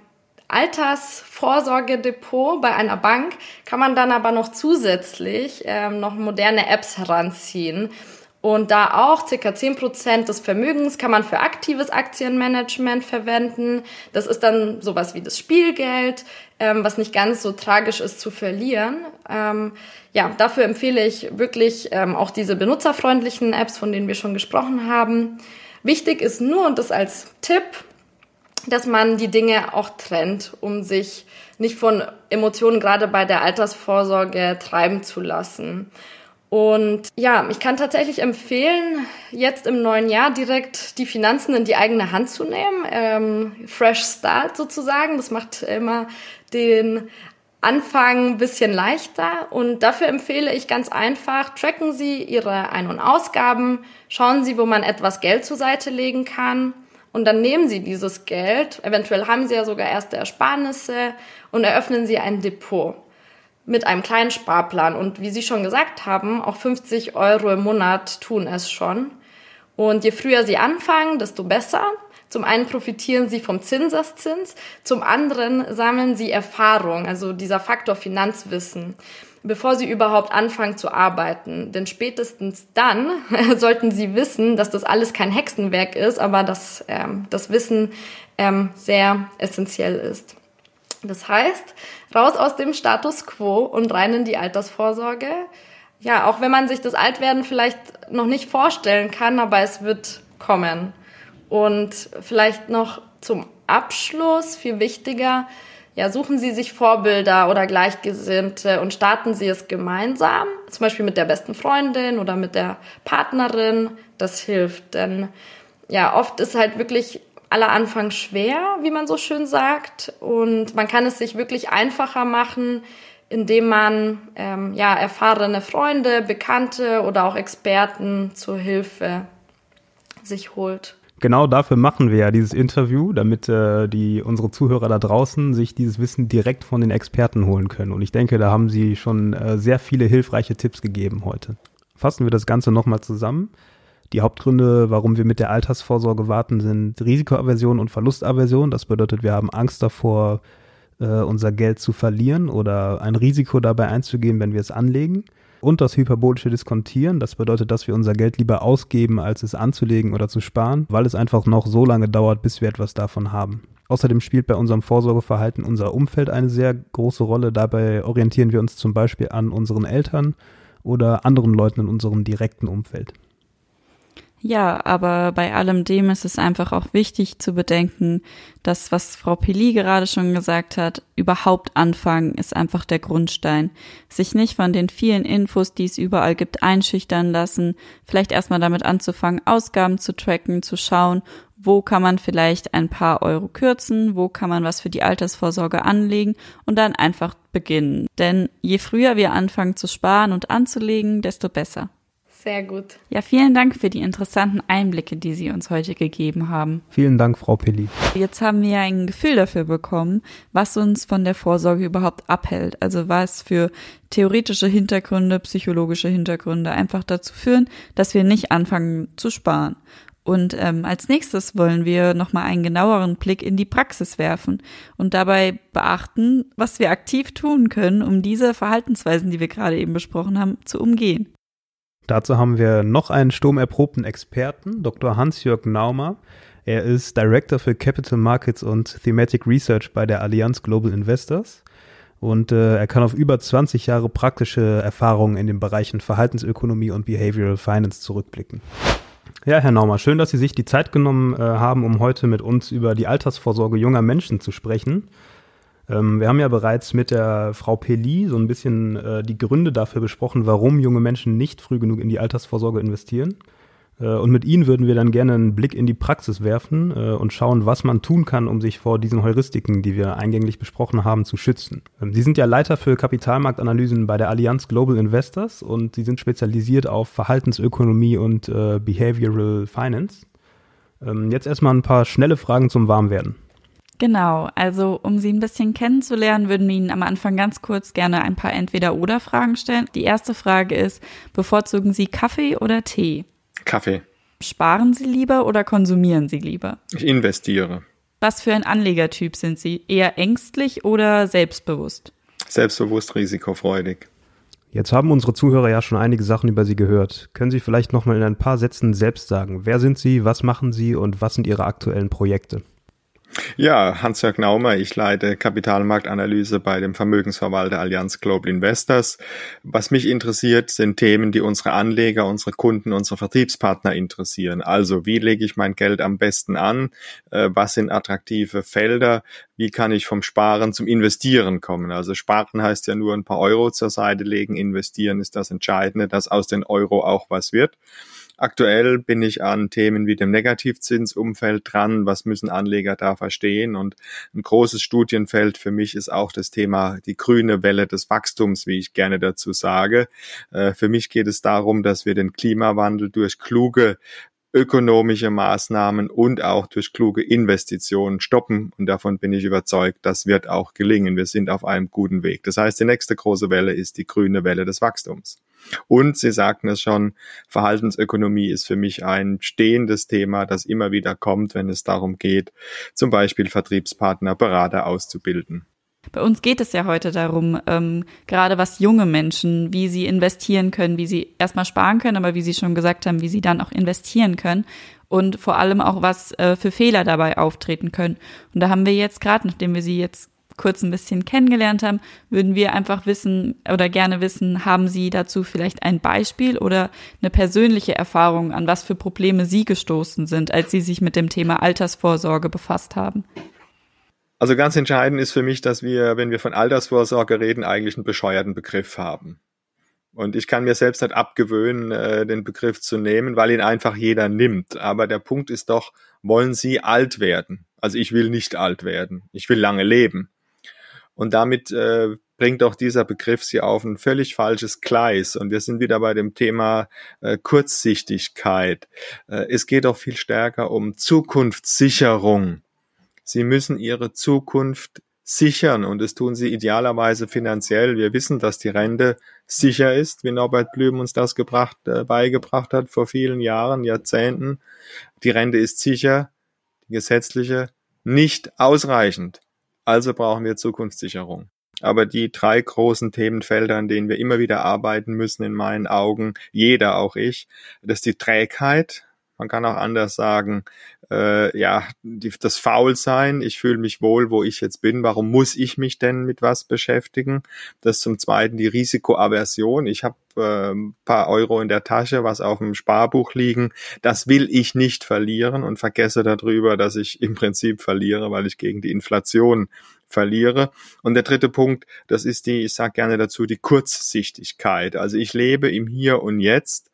Altersvorsorgedepot bei einer Bank kann man dann aber noch zusätzlich ähm, noch moderne Apps heranziehen. Und da auch circa 10% des Vermögens kann man für aktives Aktienmanagement verwenden. Das ist dann sowas wie das Spielgeld, ähm, was nicht ganz so tragisch ist zu verlieren. Ähm, ja, dafür empfehle ich wirklich ähm, auch diese benutzerfreundlichen Apps, von denen wir schon gesprochen haben. Wichtig ist nur, und das als Tipp, dass man die Dinge auch trennt, um sich nicht von Emotionen gerade bei der Altersvorsorge treiben zu lassen. Und ja, ich kann tatsächlich empfehlen, jetzt im neuen Jahr direkt die Finanzen in die eigene Hand zu nehmen. Ähm, Fresh Start sozusagen. Das macht immer den Anfang ein bisschen leichter. Und dafür empfehle ich ganz einfach, tracken Sie Ihre Ein- und Ausgaben, schauen Sie, wo man etwas Geld zur Seite legen kann. Und dann nehmen Sie dieses Geld, eventuell haben Sie ja sogar erste Ersparnisse und eröffnen Sie ein Depot. Mit einem kleinen Sparplan. Und wie Sie schon gesagt haben, auch 50 Euro im Monat tun es schon. Und je früher Sie anfangen, desto besser. Zum einen profitieren Sie vom Zinseszins, zum anderen sammeln Sie Erfahrung, also dieser Faktor Finanzwissen bevor sie überhaupt anfangen zu arbeiten. Denn spätestens dann sollten sie wissen, dass das alles kein Hexenwerk ist, aber dass ähm, das Wissen ähm, sehr essentiell ist. Das heißt, raus aus dem Status quo und rein in die Altersvorsorge. Ja, auch wenn man sich das Altwerden vielleicht noch nicht vorstellen kann, aber es wird kommen. Und vielleicht noch zum Abschluss, viel wichtiger, ja, suchen Sie sich Vorbilder oder Gleichgesinnte und starten Sie es gemeinsam, zum Beispiel mit der besten Freundin oder mit der Partnerin. Das hilft, denn ja, oft ist halt wirklich aller Anfang schwer, wie man so schön sagt, und man kann es sich wirklich einfacher machen, indem man ähm, ja erfahrene Freunde, Bekannte oder auch Experten zur Hilfe sich holt genau dafür machen wir ja dieses Interview, damit äh, die unsere Zuhörer da draußen sich dieses Wissen direkt von den Experten holen können. Und ich denke, da haben sie schon äh, sehr viele hilfreiche Tipps gegeben heute. Fassen wir das Ganze nochmal zusammen. Die Hauptgründe, warum wir mit der Altersvorsorge warten, sind Risikoaversion und Verlustaversion. Das bedeutet, wir haben Angst davor, äh, unser Geld zu verlieren oder ein Risiko dabei einzugehen, wenn wir es anlegen und das hyperbolische Diskontieren. Das bedeutet, dass wir unser Geld lieber ausgeben, als es anzulegen oder zu sparen, weil es einfach noch so lange dauert, bis wir etwas davon haben. Außerdem spielt bei unserem Vorsorgeverhalten unser Umfeld eine sehr große Rolle. Dabei orientieren wir uns zum Beispiel an unseren Eltern oder anderen Leuten in unserem direkten Umfeld. Ja, aber bei allem dem ist es einfach auch wichtig zu bedenken, dass, was Frau Pili gerade schon gesagt hat, überhaupt anfangen ist einfach der Grundstein. Sich nicht von den vielen Infos, die es überall gibt, einschüchtern lassen, vielleicht erstmal damit anzufangen, Ausgaben zu tracken, zu schauen, wo kann man vielleicht ein paar Euro kürzen, wo kann man was für die Altersvorsorge anlegen und dann einfach beginnen. Denn je früher wir anfangen zu sparen und anzulegen, desto besser. Sehr gut. Ja, vielen Dank für die interessanten Einblicke, die Sie uns heute gegeben haben. Vielen Dank, Frau Pilli. Jetzt haben wir ein Gefühl dafür bekommen, was uns von der Vorsorge überhaupt abhält. Also was für theoretische Hintergründe, psychologische Hintergründe einfach dazu führen, dass wir nicht anfangen zu sparen. Und ähm, als nächstes wollen wir nochmal einen genaueren Blick in die Praxis werfen und dabei beachten, was wir aktiv tun können, um diese Verhaltensweisen, die wir gerade eben besprochen haben, zu umgehen. Dazu haben wir noch einen sturmerprobten Experten, Dr. Hans-Jörg Naumer. Er ist Director für Capital Markets und Thematic Research bei der Allianz Global Investors. Und äh, er kann auf über 20 Jahre praktische Erfahrungen in den Bereichen Verhaltensökonomie und Behavioral Finance zurückblicken. Ja, Herr Naumer, schön, dass Sie sich die Zeit genommen äh, haben, um heute mit uns über die Altersvorsorge junger Menschen zu sprechen. Ähm, wir haben ja bereits mit der Frau Peli so ein bisschen äh, die Gründe dafür besprochen, warum junge Menschen nicht früh genug in die Altersvorsorge investieren. Äh, und mit Ihnen würden wir dann gerne einen Blick in die Praxis werfen äh, und schauen, was man tun kann, um sich vor diesen Heuristiken, die wir eingänglich besprochen haben, zu schützen. Ähm, Sie sind ja Leiter für Kapitalmarktanalysen bei der Allianz Global Investors und Sie sind spezialisiert auf Verhaltensökonomie und äh, Behavioral Finance. Ähm, jetzt erstmal ein paar schnelle Fragen zum Warmwerden. Genau, also um Sie ein bisschen kennenzulernen, würden wir Ihnen am Anfang ganz kurz gerne ein paar Entweder-Oder-Fragen stellen. Die erste Frage ist, bevorzugen Sie Kaffee oder Tee? Kaffee. Sparen Sie lieber oder konsumieren Sie lieber? Ich investiere. Was für ein Anlegertyp sind Sie? Eher ängstlich oder selbstbewusst? Selbstbewusst, risikofreudig. Jetzt haben unsere Zuhörer ja schon einige Sachen über Sie gehört. Können Sie vielleicht nochmal in ein paar Sätzen selbst sagen? Wer sind Sie, was machen Sie und was sind Ihre aktuellen Projekte? Ja, Hans-Jörg Naumer, ich leite Kapitalmarktanalyse bei dem Vermögensverwalter Allianz Global Investors. Was mich interessiert, sind Themen, die unsere Anleger, unsere Kunden, unsere Vertriebspartner interessieren. Also, wie lege ich mein Geld am besten an? Äh, was sind attraktive Felder? Wie kann ich vom Sparen zum Investieren kommen? Also, Sparen heißt ja nur ein paar Euro zur Seite legen. Investieren ist das Entscheidende, dass aus den Euro auch was wird. Aktuell bin ich an Themen wie dem Negativzinsumfeld dran. Was müssen Anleger da verstehen? Und ein großes Studienfeld für mich ist auch das Thema die grüne Welle des Wachstums, wie ich gerne dazu sage. Äh, für mich geht es darum, dass wir den Klimawandel durch kluge ökonomische Maßnahmen und auch durch kluge Investitionen stoppen. Und davon bin ich überzeugt, das wird auch gelingen. Wir sind auf einem guten Weg. Das heißt, die nächste große Welle ist die grüne Welle des Wachstums. Und Sie sagten es schon, Verhaltensökonomie ist für mich ein stehendes Thema, das immer wieder kommt, wenn es darum geht, zum Beispiel Vertriebspartner, Berater auszubilden. Bei uns geht es ja heute darum, ähm, gerade was junge Menschen, wie sie investieren können, wie sie erstmal sparen können, aber wie Sie schon gesagt haben, wie sie dann auch investieren können und vor allem auch, was äh, für Fehler dabei auftreten können. Und da haben wir jetzt gerade, nachdem wir Sie jetzt kurz ein bisschen kennengelernt haben, würden wir einfach wissen oder gerne wissen, haben Sie dazu vielleicht ein Beispiel oder eine persönliche Erfahrung, an was für Probleme Sie gestoßen sind, als Sie sich mit dem Thema Altersvorsorge befasst haben? Also ganz entscheidend ist für mich, dass wir, wenn wir von Altersvorsorge reden, eigentlich einen bescheuerten Begriff haben. Und ich kann mir selbst halt abgewöhnen, äh, den Begriff zu nehmen, weil ihn einfach jeder nimmt. Aber der Punkt ist doch, wollen Sie alt werden? Also ich will nicht alt werden. Ich will lange leben. Und damit äh, bringt auch dieser Begriff Sie auf ein völlig falsches Gleis. Und wir sind wieder bei dem Thema äh, Kurzsichtigkeit. Äh, es geht auch viel stärker um Zukunftssicherung. Sie müssen ihre Zukunft sichern und das tun sie idealerweise finanziell. Wir wissen, dass die Rente sicher ist, wie Norbert Blüm uns das gebracht, äh, beigebracht hat vor vielen Jahren, Jahrzehnten. Die Rente ist sicher, die gesetzliche nicht ausreichend. Also brauchen wir Zukunftssicherung. Aber die drei großen Themenfelder, an denen wir immer wieder arbeiten müssen, in meinen Augen, jeder, auch ich, das ist die Trägheit, man kann auch anders sagen, äh, ja, die, das Faulsein, ich fühle mich wohl, wo ich jetzt bin, warum muss ich mich denn mit was beschäftigen? Das zum Zweiten die Risikoaversion. Ich habe äh, ein paar Euro in der Tasche, was auf dem Sparbuch liegen. Das will ich nicht verlieren und vergesse darüber, dass ich im Prinzip verliere, weil ich gegen die Inflation verliere. Und der dritte Punkt, das ist die, ich sage gerne dazu, die Kurzsichtigkeit. Also ich lebe im Hier und Jetzt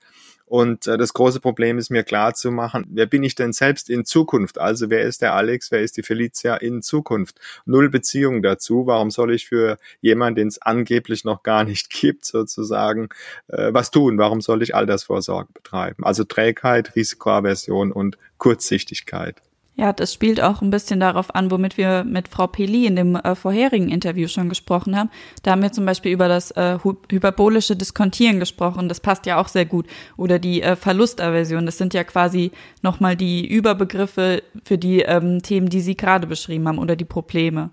und äh, das große Problem ist mir klar zu machen, wer bin ich denn selbst in Zukunft? Also wer ist der Alex, wer ist die Felicia in Zukunft? Null Beziehung dazu. Warum soll ich für jemanden, den es angeblich noch gar nicht gibt, sozusagen, äh, was tun? Warum soll ich Altersvorsorge betreiben? Also Trägheit, Risikoaversion und Kurzsichtigkeit. Ja, das spielt auch ein bisschen darauf an, womit wir mit Frau Peli in dem äh, vorherigen Interview schon gesprochen haben. Da haben wir zum Beispiel über das äh, hyperbolische Diskontieren gesprochen. Das passt ja auch sehr gut. Oder die äh, Verlustaversion. Das sind ja quasi nochmal die Überbegriffe für die ähm, Themen, die Sie gerade beschrieben haben oder die Probleme.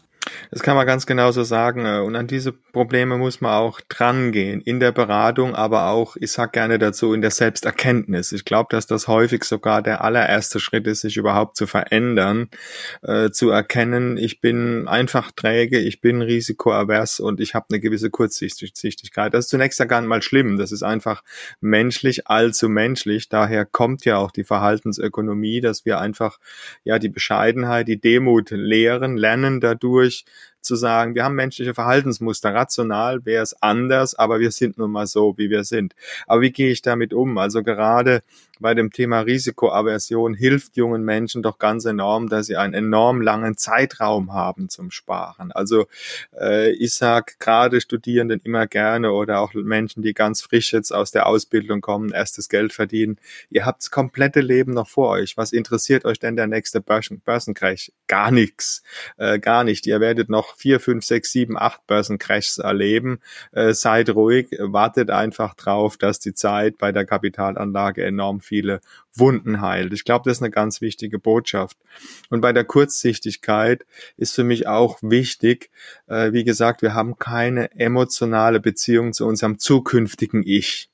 Das kann man ganz genauso sagen. Äh, und an diese Probleme muss man auch drangehen. In der Beratung, aber auch, ich sag gerne dazu, in der Selbsterkenntnis. Ich glaube, dass das häufig sogar der allererste Schritt ist, sich überhaupt zu verändern, äh, zu erkennen, ich bin einfach träge, ich bin risikoavers und ich habe eine gewisse Kurzsichtigkeit. Das ist zunächst ja gar nicht mal schlimm. Das ist einfach menschlich, allzu menschlich. Daher kommt ja auch die Verhaltensökonomie, dass wir einfach ja die Bescheidenheit, die Demut lehren, lernen dadurch, durch zu sagen, wir haben menschliche Verhaltensmuster, rational wäre es anders, aber wir sind nun mal so, wie wir sind. Aber wie gehe ich damit um? Also gerade bei dem Thema Risikoaversion hilft jungen Menschen doch ganz enorm, dass sie einen enorm langen Zeitraum haben zum Sparen. Also äh, ich sag gerade Studierenden immer gerne oder auch Menschen, die ganz frisch jetzt aus der Ausbildung kommen, erstes Geld verdienen, ihr habt das komplette Leben noch vor euch. Was interessiert euch denn der nächste Börsen Börsencrash? Gar nichts, äh, gar nicht. Ihr werdet noch vier, fünf, sechs, sieben, acht Börsencrashs erleben. Äh, seid ruhig, wartet einfach drauf, dass die Zeit bei der Kapitalanlage enorm viel viele Wunden heilt. Ich glaube, das ist eine ganz wichtige Botschaft. Und bei der Kurzsichtigkeit ist für mich auch wichtig, äh, wie gesagt, wir haben keine emotionale Beziehung zu unserem zukünftigen Ich.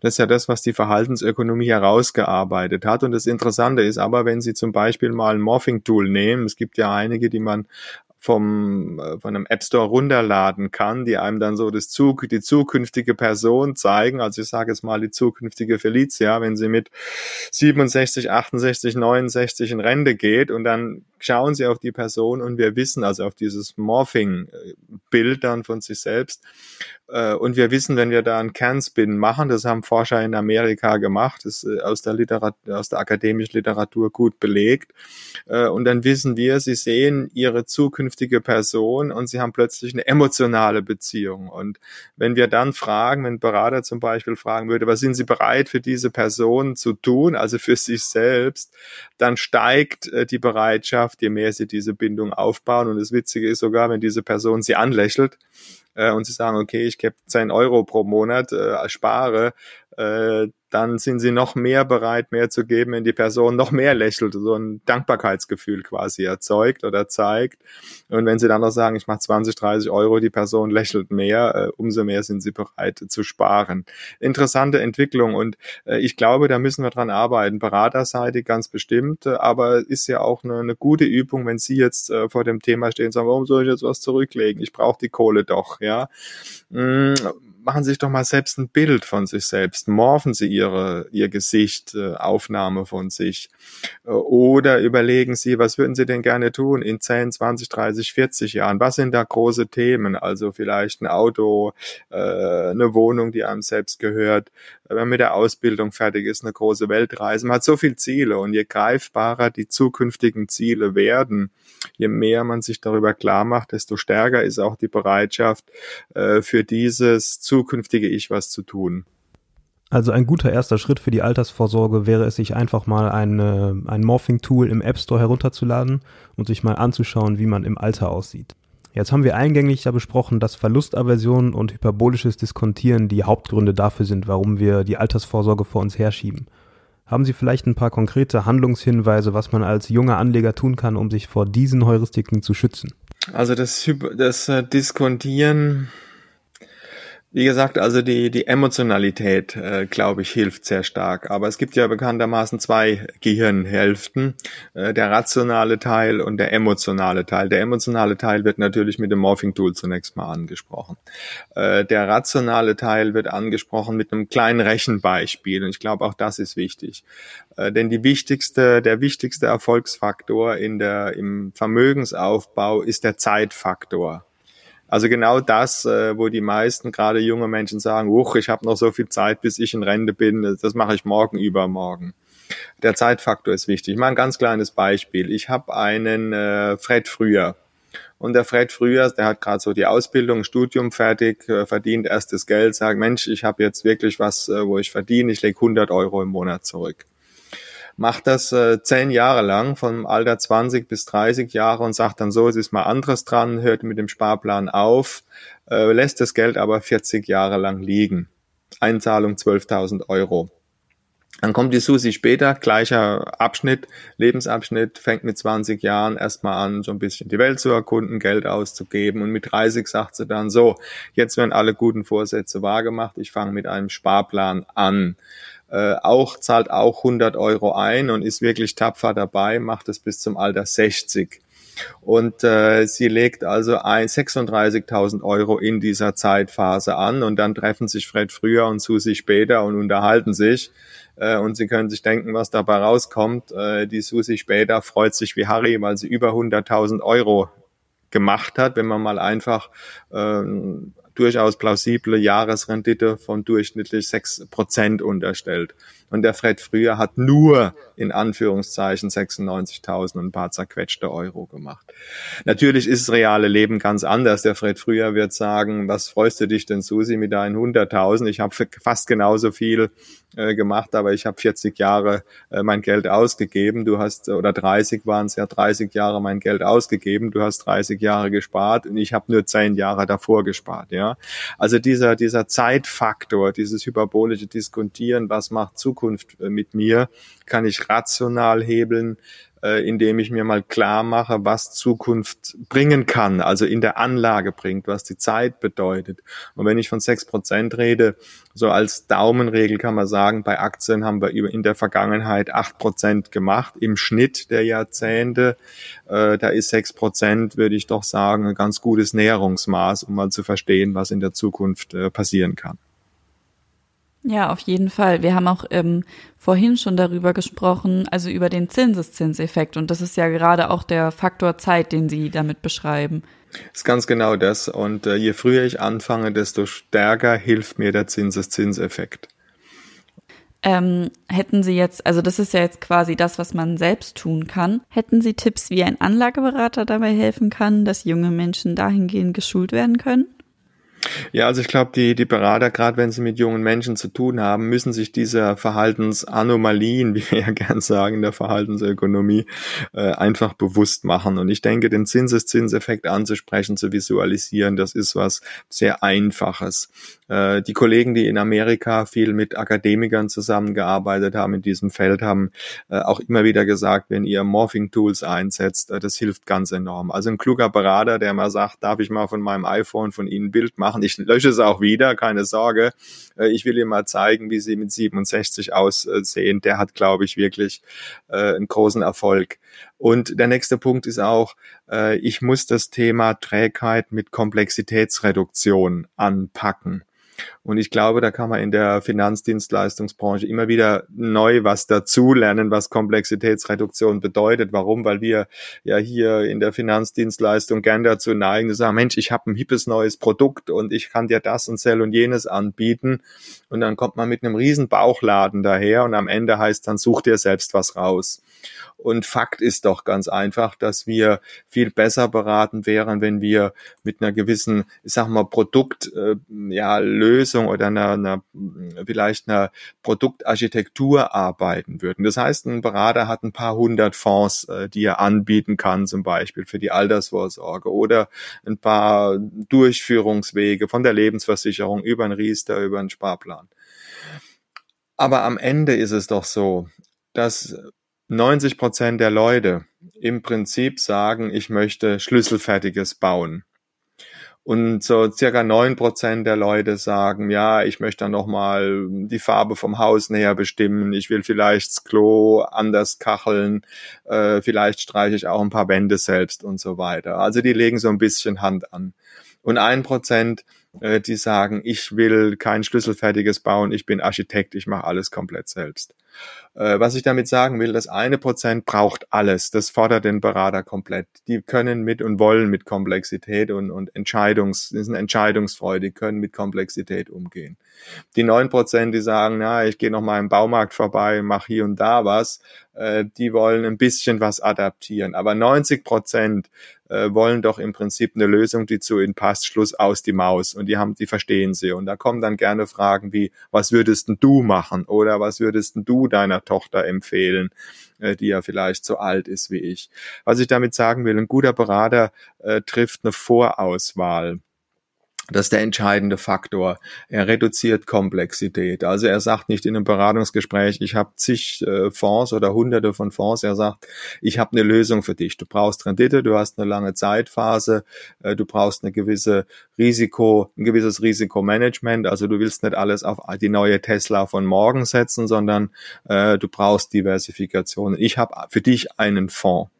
Das ist ja das, was die Verhaltensökonomie herausgearbeitet hat. Und das Interessante ist aber, wenn Sie zum Beispiel mal ein Morphing-Tool nehmen, es gibt ja einige, die man vom, äh, von einem App Store runterladen kann, die einem dann so das Zug, die zukünftige Person zeigen. Also ich sage jetzt mal die zukünftige Felicia, wenn sie mit 67, 68, 69 in Rente geht und dann schauen Sie auf die Person und wir wissen also auf dieses Morphing-Bild dann von sich selbst. Äh, und wir wissen, wenn wir da einen Kernspin machen, das haben Forscher in Amerika gemacht, ist äh, aus der Literatur, aus der akademischen Literatur gut belegt. Äh, und dann wissen wir, sie sehen ihre zukünftige Person und sie haben plötzlich eine emotionale Beziehung. Und wenn wir dann fragen, wenn ein Berater zum Beispiel fragen würde, was sind Sie bereit für diese Person zu tun, also für sich selbst, dann steigt die Bereitschaft, je mehr sie diese Bindung aufbauen. Und das Witzige ist sogar, wenn diese Person sie anlächelt, äh, und sie sagen, okay, ich gebe 10 Euro pro Monat, äh, spare, äh, dann sind sie noch mehr bereit, mehr zu geben, wenn die Person noch mehr lächelt, so ein Dankbarkeitsgefühl quasi erzeugt oder zeigt. Und wenn sie dann noch sagen, ich mache 20, 30 Euro, die Person lächelt mehr, äh, umso mehr sind sie bereit zu sparen. Interessante Entwicklung und äh, ich glaube, da müssen wir dran arbeiten, beraterseitig ganz bestimmt, aber ist ja auch eine, eine gute Übung, wenn Sie jetzt äh, vor dem Thema stehen und sagen, warum soll ich jetzt was zurücklegen? Ich brauche die Kohle doch, ja. Machen Sie sich doch mal selbst ein Bild von sich selbst, morphen Sie ihre, Ihr Gesicht, äh, Aufnahme von sich. Äh, oder überlegen Sie, was würden Sie denn gerne tun in 10, 20, 30, 40 Jahren? Was sind da große Themen? Also vielleicht ein Auto, äh, eine Wohnung, die einem selbst gehört, wenn man mit der Ausbildung fertig ist, eine große Weltreise. Man hat so viele Ziele und je greifbarer die zukünftigen Ziele werden, je mehr man sich darüber klar macht, desto stärker ist auch die Bereitschaft, äh, für dieses zukünftige Ich was zu tun. Also ein guter erster Schritt für die Altersvorsorge wäre es, sich einfach mal eine, ein Morphing-Tool im App Store herunterzuladen und sich mal anzuschauen, wie man im Alter aussieht. Jetzt haben wir eingänglich ja besprochen, dass Verlustaversion und hyperbolisches Diskontieren die Hauptgründe dafür sind, warum wir die Altersvorsorge vor uns herschieben. Haben Sie vielleicht ein paar konkrete Handlungshinweise, was man als junger Anleger tun kann, um sich vor diesen Heuristiken zu schützen? Also das, das äh, Diskontieren wie gesagt, also die, die Emotionalität, äh, glaube ich, hilft sehr stark. Aber es gibt ja bekanntermaßen zwei Gehirnhälften, äh, der rationale Teil und der emotionale Teil. Der emotionale Teil wird natürlich mit dem Morphing-Tool zunächst mal angesprochen. Äh, der rationale Teil wird angesprochen mit einem kleinen Rechenbeispiel. Und ich glaube, auch das ist wichtig. Äh, denn die wichtigste, der wichtigste Erfolgsfaktor in der, im Vermögensaufbau ist der Zeitfaktor. Also genau das, äh, wo die meisten, gerade junge Menschen sagen, uch, ich habe noch so viel Zeit, bis ich in Rente bin, das mache ich morgen, übermorgen. Der Zeitfaktor ist wichtig. Ich mache ein ganz kleines Beispiel. Ich habe einen äh, Fred Früher. Und der Fred Früher, der hat gerade so die Ausbildung, Studium fertig, äh, verdient erstes Geld, sagt, Mensch, ich habe jetzt wirklich was, äh, wo ich verdiene, ich lege 100 Euro im Monat zurück macht das äh, zehn Jahre lang, vom Alter 20 bis 30 Jahre und sagt dann so, es ist mal anderes dran, hört mit dem Sparplan auf, äh, lässt das Geld aber 40 Jahre lang liegen. Einzahlung 12.000 Euro. Dann kommt die Susi später, gleicher Abschnitt, Lebensabschnitt, fängt mit 20 Jahren erstmal an, so ein bisschen die Welt zu erkunden, Geld auszugeben und mit 30 sagt sie dann so, jetzt werden alle guten Vorsätze wahrgemacht, ich fange mit einem Sparplan an äh, auch zahlt auch 100 Euro ein und ist wirklich tapfer dabei, macht es bis zum Alter 60. Und äh, sie legt also ein 36.000 Euro in dieser Zeitphase an und dann treffen sich Fred früher und Susi später und unterhalten sich. Äh, und Sie können sich denken, was dabei rauskommt. Äh, die Susi später freut sich wie Harry, weil sie über 100.000 Euro gemacht hat, wenn man mal einfach ähm, durchaus plausible Jahresrendite von durchschnittlich sechs Prozent unterstellt. Und der Fred früher hat nur in Anführungszeichen 96.000 und ein paar zerquetschte Euro gemacht. Natürlich ist das reale Leben ganz anders. Der Fred früher wird sagen, was freust du dich denn, Susi, mit deinen 100.000? Ich habe fast genauso viel äh, gemacht, aber ich habe 40 Jahre äh, mein Geld ausgegeben. Du hast, oder 30 waren es ja, 30 Jahre mein Geld ausgegeben. Du hast 30 Jahre gespart und ich habe nur 10 Jahre davor gespart. Ja, Also dieser, dieser Zeitfaktor, dieses hyperbolische Diskontieren, was macht Zukunft äh, mit mir, kann ich rational hebeln, äh, indem ich mir mal klar mache, was Zukunft bringen kann, also in der Anlage bringt, was die Zeit bedeutet. Und wenn ich von sechs Prozent rede, so als Daumenregel kann man sagen, bei Aktien haben wir in der Vergangenheit acht Prozent gemacht, im Schnitt der Jahrzehnte. Äh, da ist sechs Prozent, würde ich doch sagen, ein ganz gutes Näherungsmaß, um mal zu verstehen, was in der Zukunft passieren kann. Ja, auf jeden Fall. Wir haben auch ähm, vorhin schon darüber gesprochen, also über den Zinseszinseffekt. Und das ist ja gerade auch der Faktor Zeit, den Sie damit beschreiben. Das ist ganz genau das. Und äh, je früher ich anfange, desto stärker hilft mir der Zinseszinseffekt. Ähm, hätten Sie jetzt, also das ist ja jetzt quasi das, was man selbst tun kann. Hätten Sie Tipps, wie ein Anlageberater dabei helfen kann, dass junge Menschen dahingehend geschult werden können? Ja, also ich glaube, die, die Berater, gerade wenn sie mit jungen Menschen zu tun haben, müssen sich dieser Verhaltensanomalien, wie wir ja gern sagen, in der Verhaltensökonomie, äh, einfach bewusst machen. Und ich denke, den Zinseszinseffekt anzusprechen, zu visualisieren, das ist was sehr Einfaches. Äh, die Kollegen, die in Amerika viel mit Akademikern zusammengearbeitet haben in diesem Feld, haben äh, auch immer wieder gesagt, wenn ihr Morphing-Tools einsetzt, äh, das hilft ganz enorm. Also ein kluger Berater, der mal sagt, darf ich mal von meinem iPhone von Ihnen ein Bild machen? Ich lösche es auch wieder, keine Sorge. Äh, ich will Ihnen mal zeigen, wie Sie mit 67 aussehen. Der hat, glaube ich, wirklich äh, einen großen Erfolg. Und der nächste Punkt ist auch, äh, ich muss das Thema Trägheit mit Komplexitätsreduktion anpacken. Und ich glaube, da kann man in der Finanzdienstleistungsbranche immer wieder neu was dazulernen, was Komplexitätsreduktion bedeutet. Warum? Weil wir ja hier in der Finanzdienstleistung gern dazu neigen, zu sagen, Mensch, ich habe ein hippes neues Produkt und ich kann dir das und Zell und jenes anbieten. Und dann kommt man mit einem riesen Bauchladen daher und am Ende heißt dann, such dir selbst was raus. Und Fakt ist doch ganz einfach, dass wir viel besser beraten wären, wenn wir mit einer gewissen, ich sag mal, Produkt, äh, ja, Lösung oder einer, einer, vielleicht einer Produktarchitektur arbeiten würden. Das heißt, ein Berater hat ein paar hundert Fonds, äh, die er anbieten kann, zum Beispiel für die Altersvorsorge oder ein paar Durchführungswege von der Lebensversicherung über einen Riester, über einen Sparplan. Aber am Ende ist es doch so, dass 90 Prozent der Leute im Prinzip sagen, ich möchte Schlüsselfertiges bauen. Und so circa neun Prozent der Leute sagen, ja, ich möchte dann nochmal die Farbe vom Haus näher bestimmen, ich will vielleicht das Klo anders kacheln, äh, vielleicht streiche ich auch ein paar Wände selbst und so weiter. Also die legen so ein bisschen Hand an. Und ein Prozent, äh, die sagen, ich will kein Schlüsselfertiges bauen, ich bin Architekt, ich mache alles komplett selbst. Äh, was ich damit sagen will, das eine Prozent braucht alles. Das fordert den Berater komplett. Die können mit und wollen mit Komplexität und, und Entscheidungs, sind entscheidungsfreudig, können mit Komplexität umgehen. Die neun Prozent, die sagen, na, ich gehe noch mal im Baumarkt vorbei, mache hier und da was, äh, die wollen ein bisschen was adaptieren. Aber 90 Prozent äh, wollen doch im Prinzip eine Lösung, die zu ihnen passt, Schluss aus die Maus. Und die haben, die verstehen sie. Und da kommen dann gerne Fragen wie, was würdest denn du machen? Oder was würdest denn du deiner Tochter empfehlen, äh, die ja vielleicht so alt ist wie ich? Was ich damit sagen will, ein guter Berater äh, trifft eine Vorauswahl. Das ist der entscheidende Faktor. Er reduziert Komplexität. Also er sagt nicht in einem Beratungsgespräch, ich habe zig äh, Fonds oder hunderte von Fonds. Er sagt, ich habe eine Lösung für dich. Du brauchst Rendite, du hast eine lange Zeitphase, äh, du brauchst eine gewisse Risiko, ein gewisses Risikomanagement. Also du willst nicht alles auf die neue Tesla von morgen setzen, sondern äh, du brauchst Diversifikation. Ich habe für dich einen Fonds.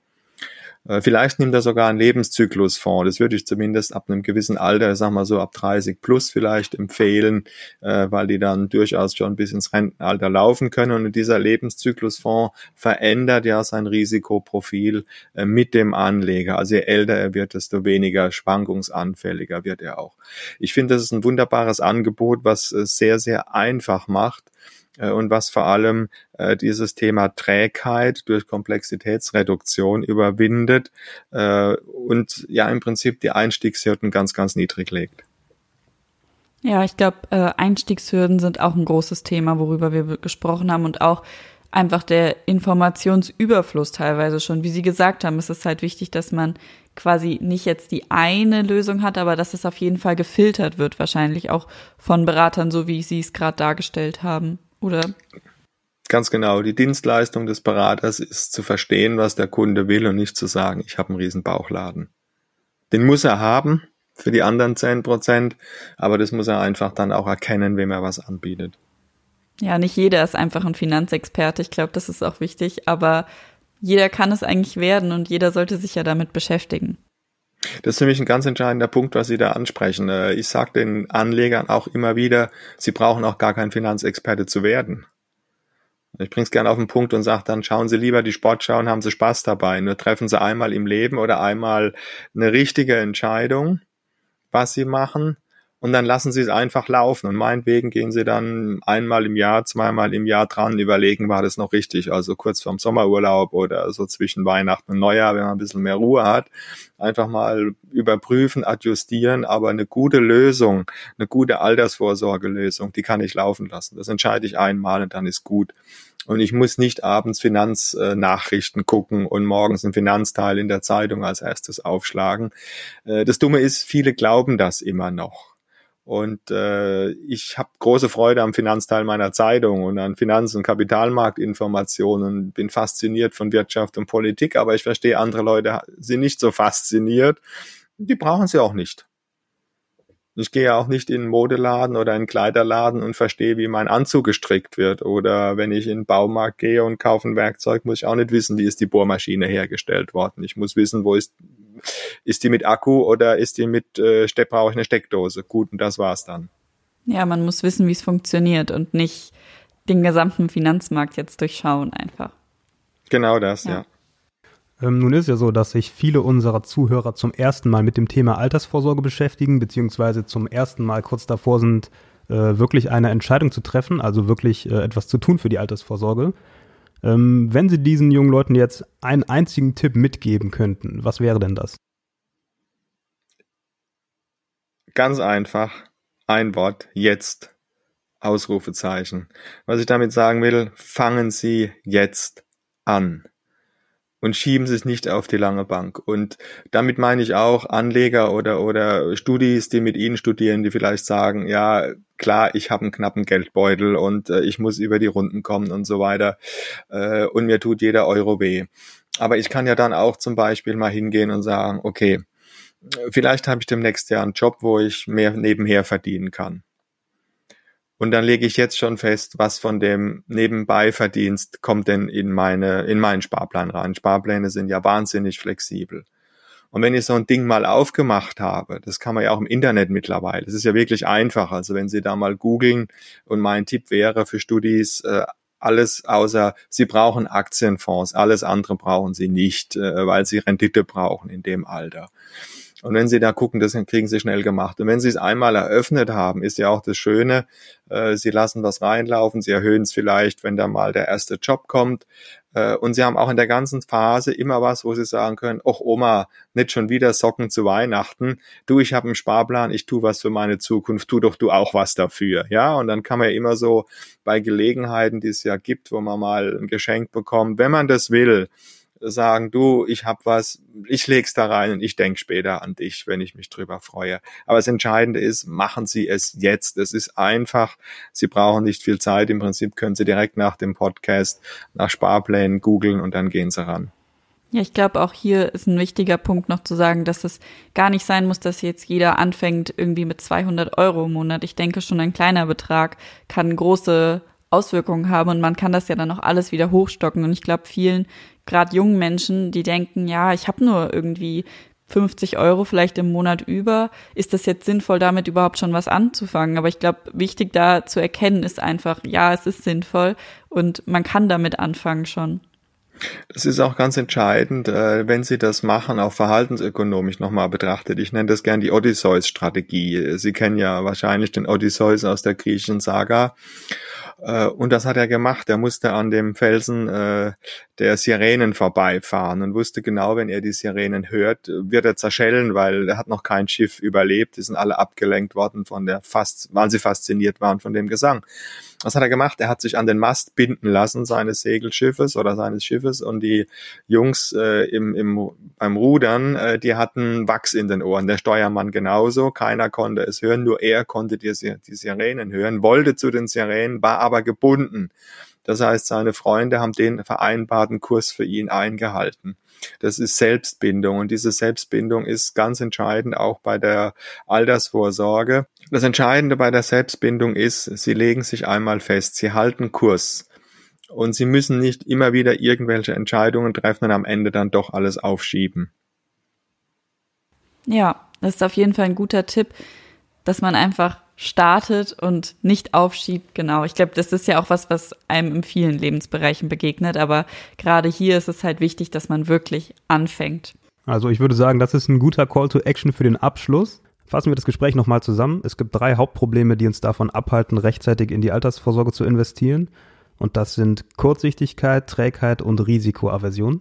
Äh, vielleicht nimmt er sogar einen Lebenszyklusfonds. Das würde ich zumindest ab einem gewissen Alter, sag mal so ab 30 plus vielleicht empfehlen, äh, weil die dann durchaus schon bis ins Rentenalter laufen können. Und dieser Lebenszyklusfonds verändert ja sein Risikoprofil äh, mit dem Anleger. Also je älter er wird, desto weniger schwankungsanfälliger wird er auch. Ich finde, das ist ein wunderbares Angebot, was sehr, sehr einfach macht und was vor allem äh, dieses Thema Trägheit durch Komplexitätsreduktion überwindet äh, und ja im Prinzip die Einstiegshürden ganz, ganz niedrig legt. Ja, ich glaube, äh, Einstiegshürden sind auch ein großes Thema, worüber wir gesprochen haben und auch einfach der Informationsüberfluss teilweise schon. Wie Sie gesagt haben, ist es halt wichtig, dass man quasi nicht jetzt die eine Lösung hat, aber dass es auf jeden Fall gefiltert wird, wahrscheinlich auch von Beratern, so wie Sie es gerade dargestellt haben oder? Ganz genau. Die Dienstleistung des Beraters ist zu verstehen, was der Kunde will und nicht zu sagen, ich habe einen riesen Bauchladen. Den muss er haben für die anderen zehn Prozent, aber das muss er einfach dann auch erkennen, wem er was anbietet. Ja, nicht jeder ist einfach ein Finanzexperte. Ich glaube, das ist auch wichtig, aber jeder kann es eigentlich werden und jeder sollte sich ja damit beschäftigen. Das ist mich ein ganz entscheidender Punkt, was Sie da ansprechen. Äh, ich sage den Anlegern auch immer wieder, sie brauchen auch gar kein Finanzexperte zu werden. Ich bringe es gerne auf den Punkt und sage dann, schauen Sie lieber die Sportschau und haben Sie Spaß dabei. Nur treffen Sie einmal im Leben oder einmal eine richtige Entscheidung, was Sie machen und dann lassen sie es einfach laufen. Und meinetwegen gehen sie dann einmal im Jahr, zweimal im Jahr dran, überlegen, war das noch richtig? Also kurz vorm Sommerurlaub oder so zwischen Weihnachten und Neujahr, wenn man ein bisschen mehr Ruhe hat. Einfach mal überprüfen, adjustieren, aber eine gute Lösung, eine gute Altersvorsorgelösung, die kann ich laufen lassen. Das entscheide ich einmal und dann ist gut. Und ich muss nicht abends Finanznachrichten gucken und morgens ein Finanzteil in der Zeitung als erstes aufschlagen. Äh, das Dumme ist, viele glauben das immer noch. Und äh, ich habe große Freude am Finanzteil meiner Zeitung und an Finanz- und Kapitalmarktinformationen, bin fasziniert von Wirtschaft und Politik, aber ich verstehe, andere Leute sind nicht so fasziniert. Die brauchen sie auch nicht. Ich gehe auch nicht in einen Modeladen oder einen Kleiderladen und verstehe, wie mein Anzug gestrickt wird. Oder wenn ich in den Baumarkt gehe und kaufe ein Werkzeug, muss ich auch nicht wissen, wie ist die Bohrmaschine hergestellt worden. Ich muss wissen, wo ist, ist die mit Akku oder ist die mit, äh, brauche ich eine Steckdose. Gut, und das war's dann. Ja, man muss wissen, wie es funktioniert und nicht den gesamten Finanzmarkt jetzt durchschauen einfach. Genau das, ja. ja. Ähm, nun ist ja so, dass sich viele unserer Zuhörer zum ersten Mal mit dem Thema Altersvorsorge beschäftigen, beziehungsweise zum ersten Mal kurz davor sind, äh, wirklich eine Entscheidung zu treffen, also wirklich äh, etwas zu tun für die Altersvorsorge. Ähm, wenn Sie diesen jungen Leuten jetzt einen einzigen Tipp mitgeben könnten, was wäre denn das? Ganz einfach, ein Wort, jetzt. Ausrufezeichen. Was ich damit sagen will, fangen Sie jetzt an und schieben sie es nicht auf die lange Bank. Und damit meine ich auch Anleger oder, oder Studis, die mit ihnen studieren, die vielleicht sagen, ja, klar, ich habe einen knappen Geldbeutel und äh, ich muss über die Runden kommen und so weiter. Äh, und mir tut jeder Euro weh. Aber ich kann ja dann auch zum Beispiel mal hingehen und sagen, okay, vielleicht habe ich demnächst ja einen Job, wo ich mehr nebenher verdienen kann. Und dann lege ich jetzt schon fest, was von dem Nebenbeiverdienst kommt denn in meine, in meinen Sparplan rein. Sparpläne sind ja wahnsinnig flexibel. Und wenn ich so ein Ding mal aufgemacht habe, das kann man ja auch im Internet mittlerweile, das ist ja wirklich einfach. Also wenn Sie da mal googeln und mein Tipp wäre für Studis, äh, alles außer Sie brauchen Aktienfonds, alles andere brauchen Sie nicht, äh, weil Sie Rendite brauchen in dem Alter. Und wenn Sie da gucken, das kriegen Sie schnell gemacht. Und wenn Sie es einmal eröffnet haben, ist ja auch das Schöne, äh, Sie lassen was reinlaufen, Sie erhöhen es vielleicht, wenn da mal der erste Job kommt. Äh, und Sie haben auch in der ganzen Phase immer was, wo Sie sagen können, ach Oma, nicht schon wieder Socken zu Weihnachten. Du, ich habe einen Sparplan, ich tu was für meine Zukunft, tu doch du auch was dafür. Ja, und dann kann man ja immer so bei Gelegenheiten, die es ja gibt, wo man mal ein Geschenk bekommt, wenn man das will, sagen, du, ich hab was, ich leg's da rein und ich denk später an dich, wenn ich mich drüber freue. Aber das Entscheidende ist, machen Sie es jetzt. Es ist einfach. Sie brauchen nicht viel Zeit. Im Prinzip können Sie direkt nach dem Podcast nach Sparplänen googeln und dann gehen Sie ran. Ja, ich glaube, auch hier ist ein wichtiger Punkt noch zu sagen, dass es gar nicht sein muss, dass jetzt jeder anfängt irgendwie mit 200 Euro im Monat. Ich denke, schon ein kleiner Betrag kann große Auswirkungen haben und man kann das ja dann auch alles wieder hochstocken. Und ich glaube, vielen, gerade jungen Menschen, die denken, ja, ich habe nur irgendwie 50 Euro vielleicht im Monat über. Ist das jetzt sinnvoll, damit überhaupt schon was anzufangen? Aber ich glaube, wichtig da zu erkennen ist einfach, ja, es ist sinnvoll und man kann damit anfangen schon. Das ist auch ganz entscheidend, äh, wenn Sie das machen, auch verhaltensökonomisch nochmal betrachtet. Ich nenne das gern die Odysseus-Strategie. Sie kennen ja wahrscheinlich den Odysseus aus der griechischen Saga. Äh, und das hat er gemacht. Er musste an dem Felsen äh, der Sirenen vorbeifahren und wusste genau, wenn er die Sirenen hört, wird er zerschellen, weil er hat noch kein Schiff überlebt. Die sind alle abgelenkt worden von der fast, weil sie fasziniert waren von dem Gesang. Was hat er gemacht? Er hat sich an den Mast binden lassen seines Segelschiffes oder seines Schiffes und die Jungs äh, im, im, beim Rudern, äh, die hatten Wachs in den Ohren. Der Steuermann genauso. Keiner konnte es hören, nur er konnte die, die Sirenen hören, wollte zu den Sirenen, war aber gebunden. Das heißt, seine Freunde haben den vereinbarten Kurs für ihn eingehalten. Das ist Selbstbindung und diese Selbstbindung ist ganz entscheidend auch bei der Altersvorsorge. Das Entscheidende bei der Selbstbindung ist, sie legen sich einmal fest, sie halten Kurs. Und sie müssen nicht immer wieder irgendwelche Entscheidungen treffen und am Ende dann doch alles aufschieben. Ja, das ist auf jeden Fall ein guter Tipp, dass man einfach startet und nicht aufschiebt. Genau. Ich glaube, das ist ja auch was, was einem in vielen Lebensbereichen begegnet. Aber gerade hier ist es halt wichtig, dass man wirklich anfängt. Also ich würde sagen, das ist ein guter Call to Action für den Abschluss. Fassen wir das Gespräch nochmal zusammen. Es gibt drei Hauptprobleme, die uns davon abhalten, rechtzeitig in die Altersvorsorge zu investieren. Und das sind Kurzsichtigkeit, Trägheit und Risikoaversion.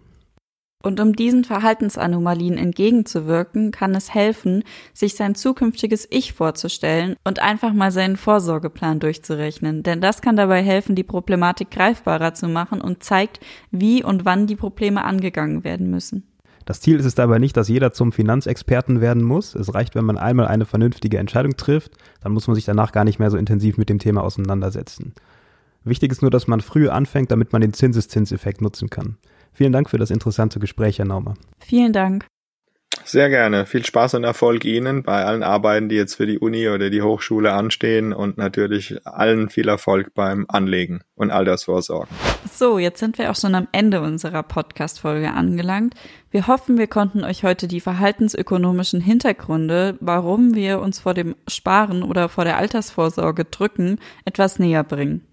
Und um diesen Verhaltensanomalien entgegenzuwirken, kann es helfen, sich sein zukünftiges Ich vorzustellen und einfach mal seinen Vorsorgeplan durchzurechnen. Denn das kann dabei helfen, die Problematik greifbarer zu machen und zeigt, wie und wann die Probleme angegangen werden müssen. Das Ziel ist es dabei nicht, dass jeder zum Finanzexperten werden muss. Es reicht, wenn man einmal eine vernünftige Entscheidung trifft, dann muss man sich danach gar nicht mehr so intensiv mit dem Thema auseinandersetzen. Wichtig ist nur, dass man früh anfängt, damit man den Zinseszinseffekt nutzen kann. Vielen Dank für das interessante Gespräch, Herr Naumer. Vielen Dank. Sehr gerne. Viel Spaß und Erfolg Ihnen bei allen Arbeiten, die jetzt für die Uni oder die Hochschule anstehen und natürlich allen viel Erfolg beim Anlegen und Altersvorsorgen. So, jetzt sind wir auch schon am Ende unserer Podcast-Folge angelangt. Wir hoffen, wir konnten euch heute die verhaltensökonomischen Hintergründe, warum wir uns vor dem Sparen oder vor der Altersvorsorge drücken, etwas näher bringen.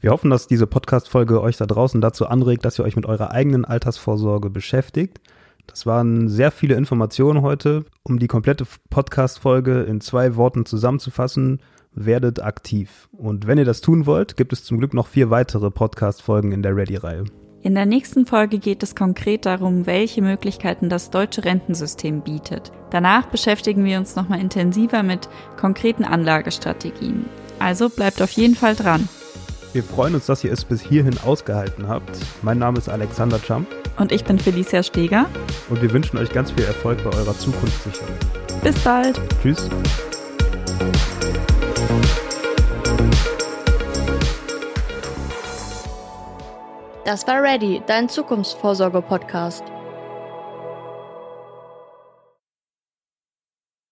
Wir hoffen, dass diese Podcast-Folge euch da draußen dazu anregt, dass ihr euch mit eurer eigenen Altersvorsorge beschäftigt. Das waren sehr viele Informationen heute. Um die komplette Podcast-Folge in zwei Worten zusammenzufassen, werdet aktiv. Und wenn ihr das tun wollt, gibt es zum Glück noch vier weitere Podcast-Folgen in der Ready-Reihe. In der nächsten Folge geht es konkret darum, welche Möglichkeiten das deutsche Rentensystem bietet. Danach beschäftigen wir uns nochmal intensiver mit konkreten Anlagestrategien. Also bleibt auf jeden Fall dran. Wir freuen uns, dass ihr es bis hierhin ausgehalten habt. Mein Name ist Alexander Champ. Und ich bin Felicia Steger. Und wir wünschen euch ganz viel Erfolg bei eurer Zukunftssicherung. Bis bald. Tschüss. Das war Ready, dein Zukunftsvorsorge-Podcast.